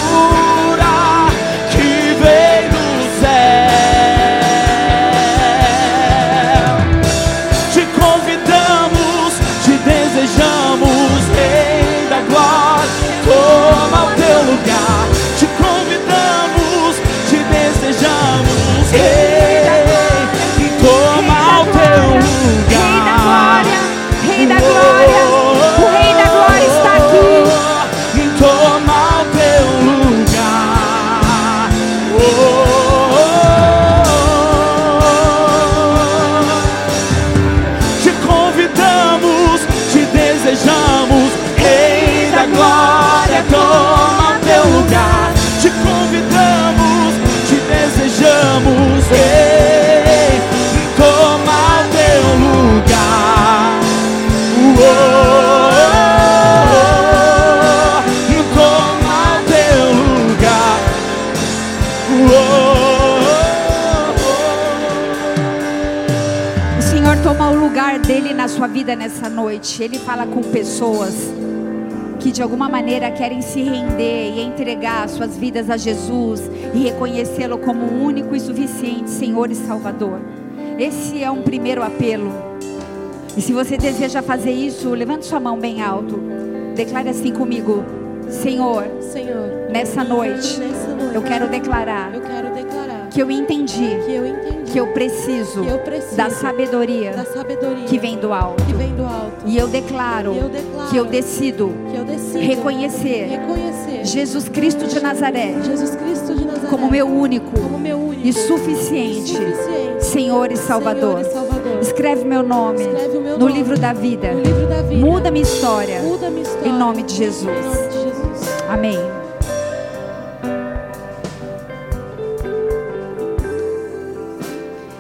Speaker 1: nessa noite. Ele fala com pessoas que de alguma maneira querem se render e entregar suas vidas a Jesus e reconhecê-lo como o único e suficiente Senhor e Salvador. Esse é um primeiro apelo. E se você deseja fazer isso, levante sua mão bem alto. Declare assim comigo: Senhor,
Speaker 3: Senhor,
Speaker 1: nessa noite
Speaker 3: nessa noite
Speaker 1: eu quero declarar
Speaker 3: eu quero declarar
Speaker 1: que eu entendi
Speaker 3: que eu entendi
Speaker 1: que eu preciso
Speaker 3: que eu preciso
Speaker 1: da sabedoria
Speaker 3: da sabedoria
Speaker 1: que vem do alto.
Speaker 3: vem do alto.
Speaker 1: E eu declaro
Speaker 3: E eu declaro
Speaker 1: que eu decido
Speaker 3: que eu decido
Speaker 1: reconhecer
Speaker 3: reconhecer
Speaker 1: Jesus Cristo de Nazaré
Speaker 3: Cristo de Nazaré
Speaker 1: como meu único
Speaker 3: como meu único
Speaker 1: e suficiente
Speaker 3: suficiente
Speaker 1: Senhor e Salvador.
Speaker 3: Senhor e Salvador.
Speaker 1: Escreve meu nome
Speaker 3: Escreve o meu
Speaker 1: no
Speaker 3: nome
Speaker 1: livro da vida.
Speaker 3: no livro da vida.
Speaker 1: Muda minha história.
Speaker 3: Muda minha história.
Speaker 1: Em nome de Jesus.
Speaker 3: Em nome de Jesus.
Speaker 1: Amém.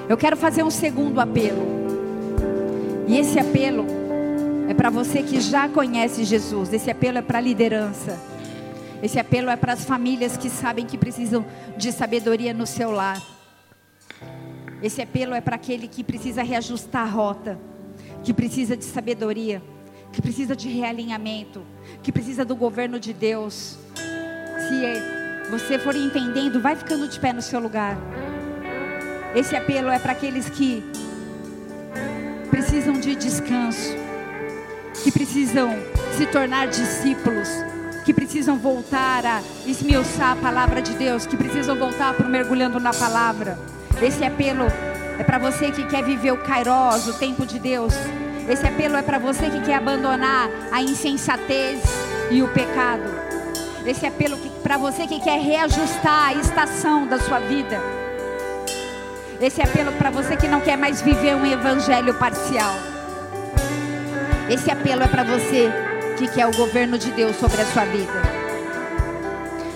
Speaker 1: Eu quero fazer um segundo apelo. E esse apelo é para você que já conhece Jesus. Esse apelo é para a liderança. Esse apelo é para as famílias que sabem que precisam de sabedoria no seu lar. Esse apelo é para aquele que precisa reajustar a rota, que precisa de sabedoria, que precisa de realinhamento, que precisa do governo de Deus. Se você for entendendo, vai ficando de pé no seu lugar. Esse apelo é para aqueles que precisam de descanso, que precisam se tornar discípulos, que precisam voltar a esmiuçar a palavra de Deus, que precisam voltar para o mergulhando na palavra. Esse apelo é para você que quer viver o Kairos, o tempo de Deus. Esse apelo é para você que quer abandonar a insensatez e o pecado. Esse apelo para você que quer reajustar a estação da sua vida. Esse apelo para você que não quer mais viver um evangelho parcial. Esse apelo é para você que quer o governo de Deus sobre a sua vida.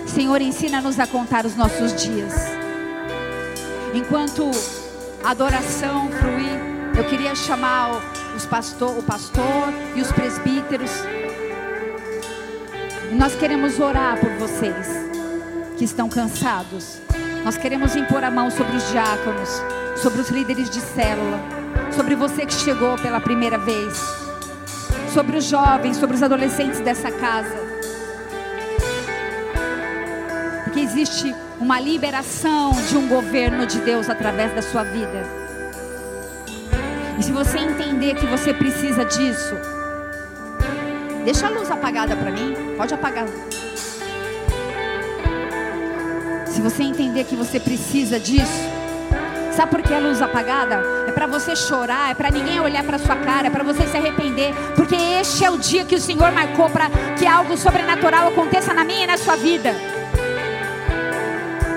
Speaker 1: Senhor, ensina-nos a contar os nossos dias. Enquanto a adoração fluir, eu queria chamar os pastor, o pastor e os presbíteros. Nós queremos orar por vocês que estão cansados. Nós queremos impor a mão sobre os diáconos, sobre os líderes de célula, sobre você que chegou pela primeira vez, sobre os jovens, sobre os adolescentes dessa casa. Porque existe uma liberação de um governo de Deus através da sua vida. E se você entender que você precisa disso, deixa a luz apagada para mim, pode apagar. Se você entender que você precisa disso, sabe por que a luz apagada? É para você chorar, é para ninguém olhar para sua cara, é para você se arrepender, porque este é o dia que o Senhor marcou para que algo sobrenatural aconteça na minha e na sua vida.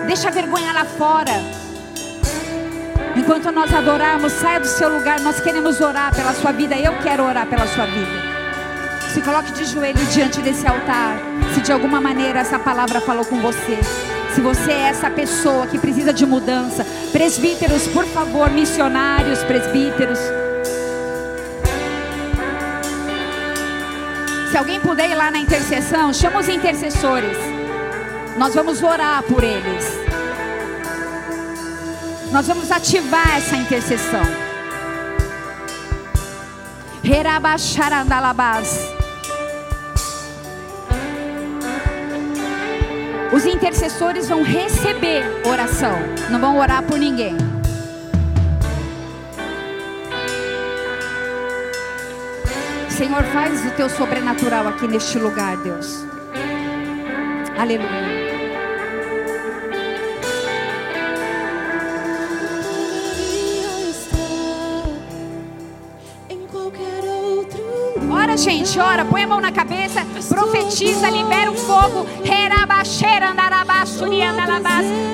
Speaker 1: Deixa a vergonha lá fora. Enquanto nós adorarmos, saia do seu lugar. Nós queremos orar pela sua vida. Eu quero orar pela sua vida. Se coloque de joelho diante desse altar. Se de alguma maneira essa palavra falou com você. Se você é essa pessoa que precisa de mudança. Presbíteros, por favor, missionários, presbíteros. Se alguém puder ir lá na intercessão, chama os intercessores. Nós vamos orar por eles. Nós vamos ativar essa intercessão. Herabacharandalabás. Os intercessores vão receber oração, não vão orar por ninguém. Senhor, faz o teu sobrenatural aqui neste lugar, Deus. Aleluia. Ora, gente, ora, põe a mão na cabeça, profetiza, libera o fogo.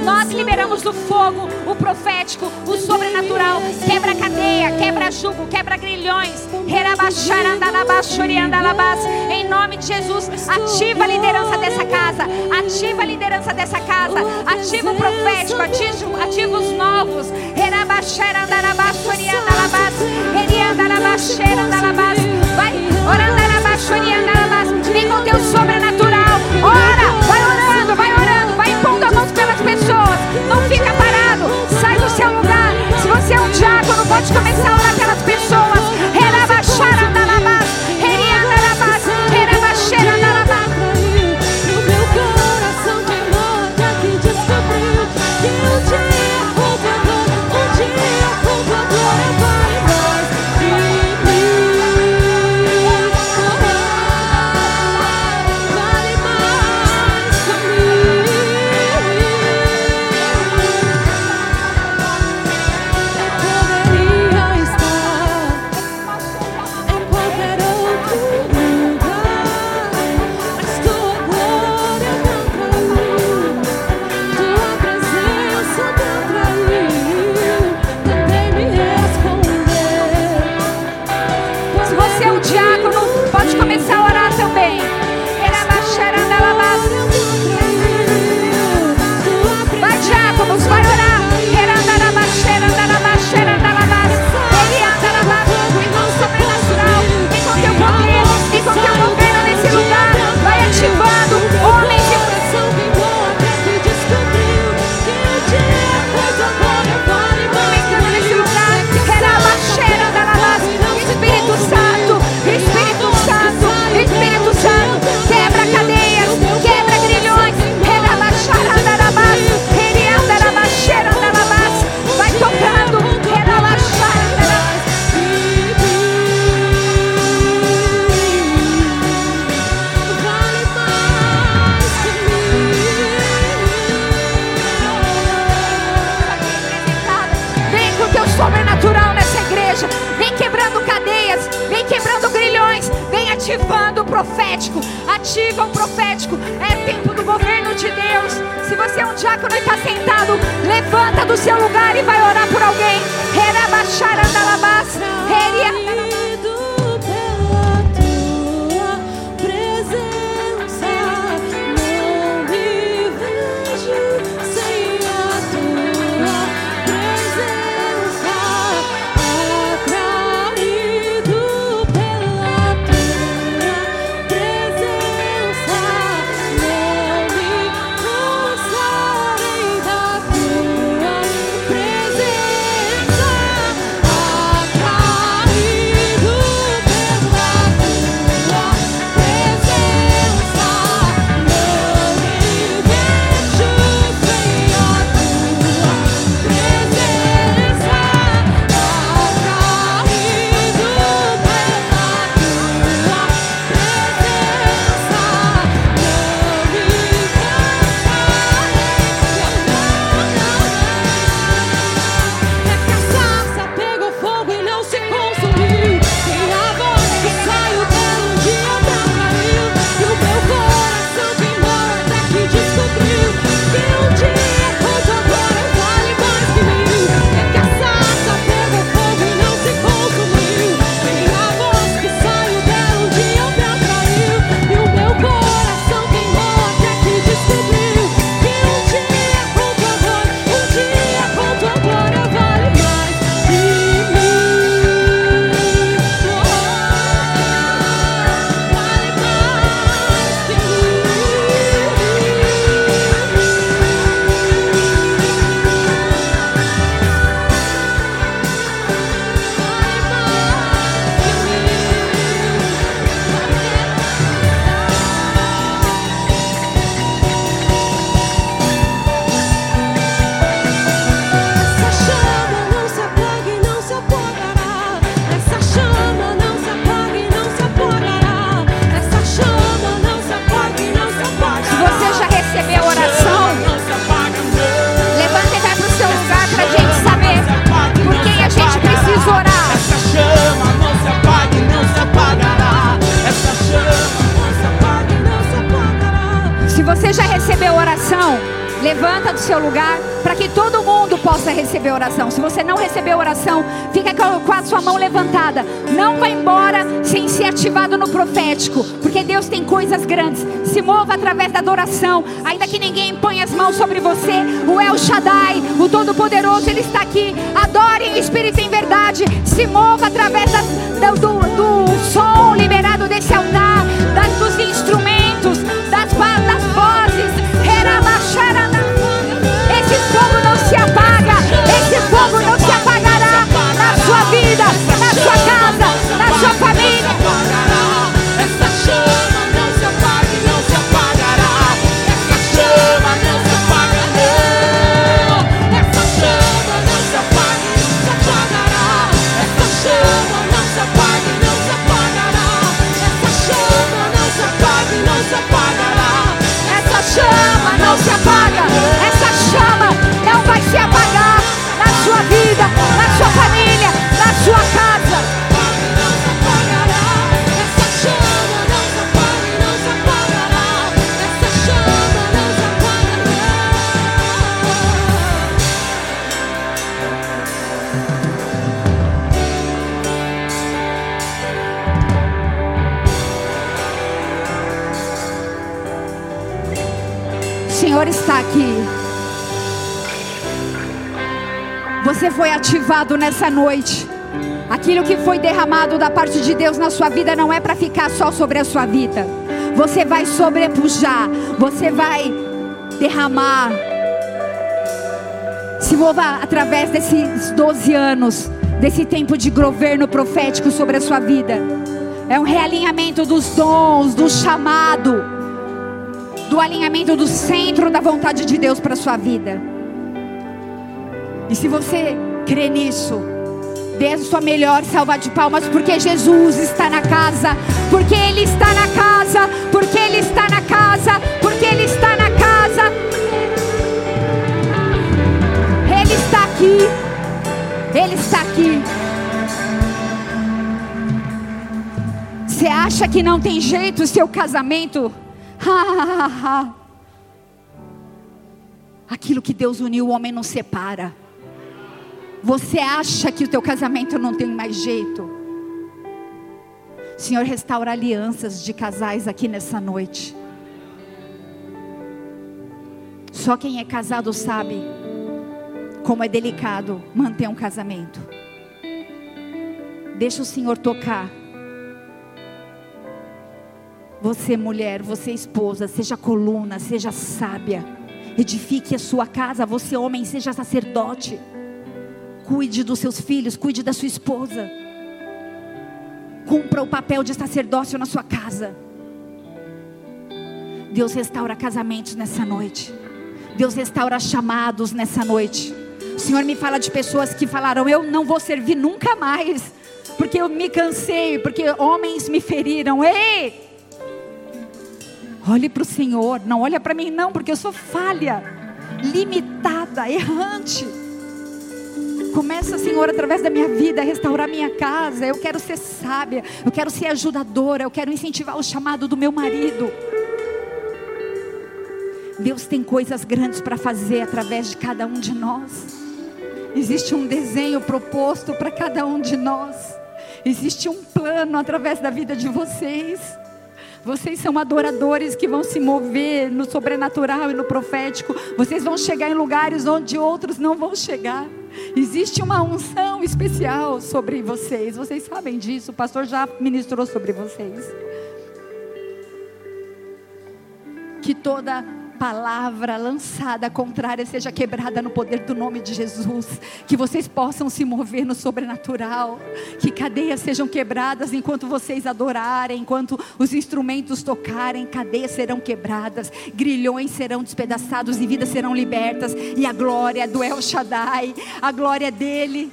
Speaker 1: Nós liberamos o fogo, o profético, o sobrenatural. Quebra cadeia, quebra jugo, quebra grilhões. Em nome de Jesus, ativa a liderança dessa casa. Ativa a liderança dessa casa. Ativa o profético, ativa, ativa os novos. Vai orandarabaxuriandalabás. Vem com teu sobrenatural. Fica parado, sai do seu lugar. Se você é um diácono, pode começar a orar pelas pessoas. Ativado nessa noite. Aquilo que foi derramado da parte de Deus na sua vida não é para ficar só sobre a sua vida. Você vai sobrepujar, você vai derramar. Se mova através desses 12 anos, desse tempo de governo profético sobre a sua vida. É um realinhamento dos dons, do chamado do alinhamento do centro da vontade de Deus para a sua vida. E se você crê nisso, dê a sua melhor salva de palmas, porque Jesus está na casa, porque Ele está na casa, porque Ele está na casa, porque Ele está na casa. Ele está aqui, Ele está aqui. Você acha que não tem jeito o seu casamento? Aquilo que Deus uniu, o homem não separa. Você acha que o teu casamento não tem mais jeito? Senhor, restaura alianças de casais aqui nessa noite. Só quem é casado sabe como é delicado manter um casamento. Deixa o Senhor tocar. Você, mulher, você, esposa, seja coluna, seja sábia. Edifique a sua casa. Você, homem, seja sacerdote. Cuide dos seus filhos, cuide da sua esposa. Cumpra o papel de sacerdócio na sua casa. Deus restaura casamentos nessa noite. Deus restaura chamados nessa noite. O Senhor me fala de pessoas que falaram: Eu não vou servir nunca mais, porque eu me cansei, porque homens me feriram. Ei! Olhe para o Senhor, não olha para mim, não, porque eu sou falha, limitada, errante. Começa, Senhor, através da minha vida, a restaurar minha casa. Eu quero ser sábia, eu quero ser ajudadora, eu quero incentivar o chamado do meu marido. Deus tem coisas grandes para fazer através de cada um de nós. Existe um desenho proposto para cada um de nós. Existe um plano através da vida de vocês. Vocês são adoradores que vão se mover no sobrenatural e no profético. Vocês vão chegar em lugares onde outros não vão chegar. Existe uma unção especial sobre vocês. Vocês sabem disso. O pastor já ministrou sobre vocês. Que toda palavra lançada contrária seja quebrada no poder do nome de Jesus. Que vocês possam se mover no sobrenatural. Que cadeias sejam quebradas enquanto vocês adorarem, enquanto os instrumentos tocarem, cadeias serão quebradas, grilhões serão despedaçados e vidas serão libertas. E a glória do El Shaddai, a glória dele.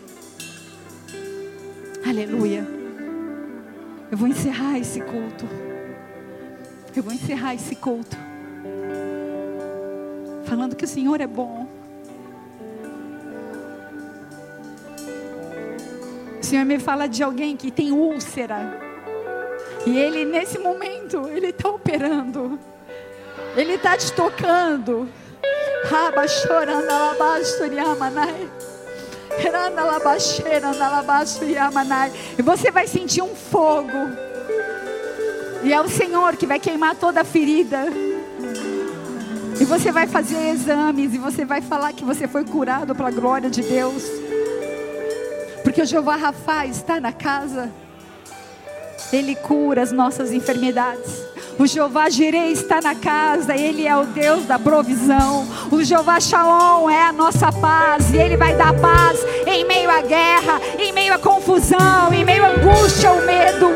Speaker 1: Aleluia. Eu vou encerrar esse culto. Eu vou encerrar esse culto falando que o Senhor é bom. O Senhor me fala de alguém que tem úlcera. E ele, nesse momento, ele está operando. Ele está te tocando. Raba chorando alabasto yamanai. E você vai sentir um fogo. E é o Senhor que vai queimar toda a ferida. E você vai fazer exames e você vai falar que você foi curado pela glória de Deus. Porque o Jeová Rafa está na casa. Ele cura as nossas enfermidades. O Jeová Jireh está na casa, Ele é o Deus da provisão. O Jeová Shalom é a nossa paz, e Ele vai dar paz em meio à guerra, em meio à confusão, em meio à angústia, ao medo.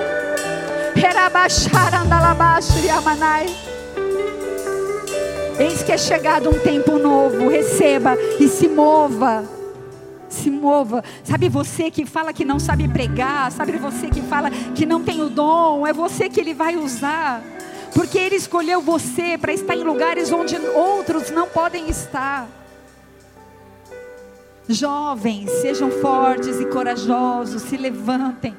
Speaker 1: Eis que é chegado um tempo novo, receba e se mova se mova. Sabe você que fala que não sabe pregar, sabe você que fala que não tem o dom, é você que ele vai usar. Porque ele escolheu você para estar em lugares onde outros não podem estar. Jovens, sejam fortes e corajosos, se levantem.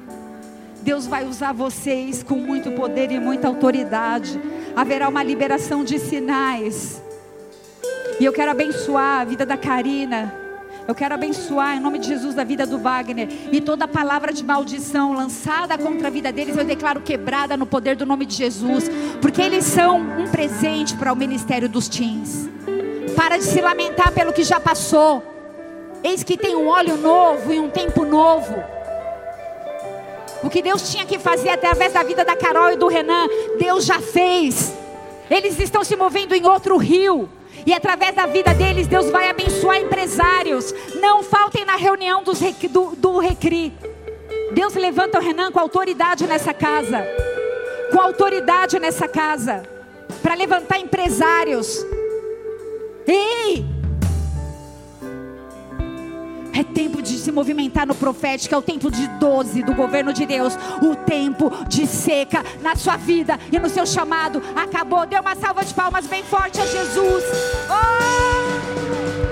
Speaker 1: Deus vai usar vocês com muito poder e muita autoridade. Haverá uma liberação de sinais. E eu quero abençoar a vida da Karina. Eu quero abençoar em nome de Jesus a vida do Wagner. E toda palavra de maldição lançada contra a vida deles, eu declaro quebrada no poder do nome de Jesus. Porque eles são um presente para o ministério dos teens. Para de se lamentar pelo que já passou. Eis que tem um óleo novo e um tempo novo. O que Deus tinha que fazer através da vida da Carol e do Renan, Deus já fez. Eles estão se movendo em outro rio. E através da vida deles, Deus vai abençoar empresários. Não faltem na reunião dos, do, do Recri. Deus levanta o Renan com autoridade nessa casa. Com autoridade nessa casa. Para levantar empresários. Ei! É tempo de se movimentar no profético, é o tempo de 12 do governo de Deus, o tempo de seca na sua vida e no seu chamado. Acabou, dê uma salva de palmas bem forte a Jesus. Oh!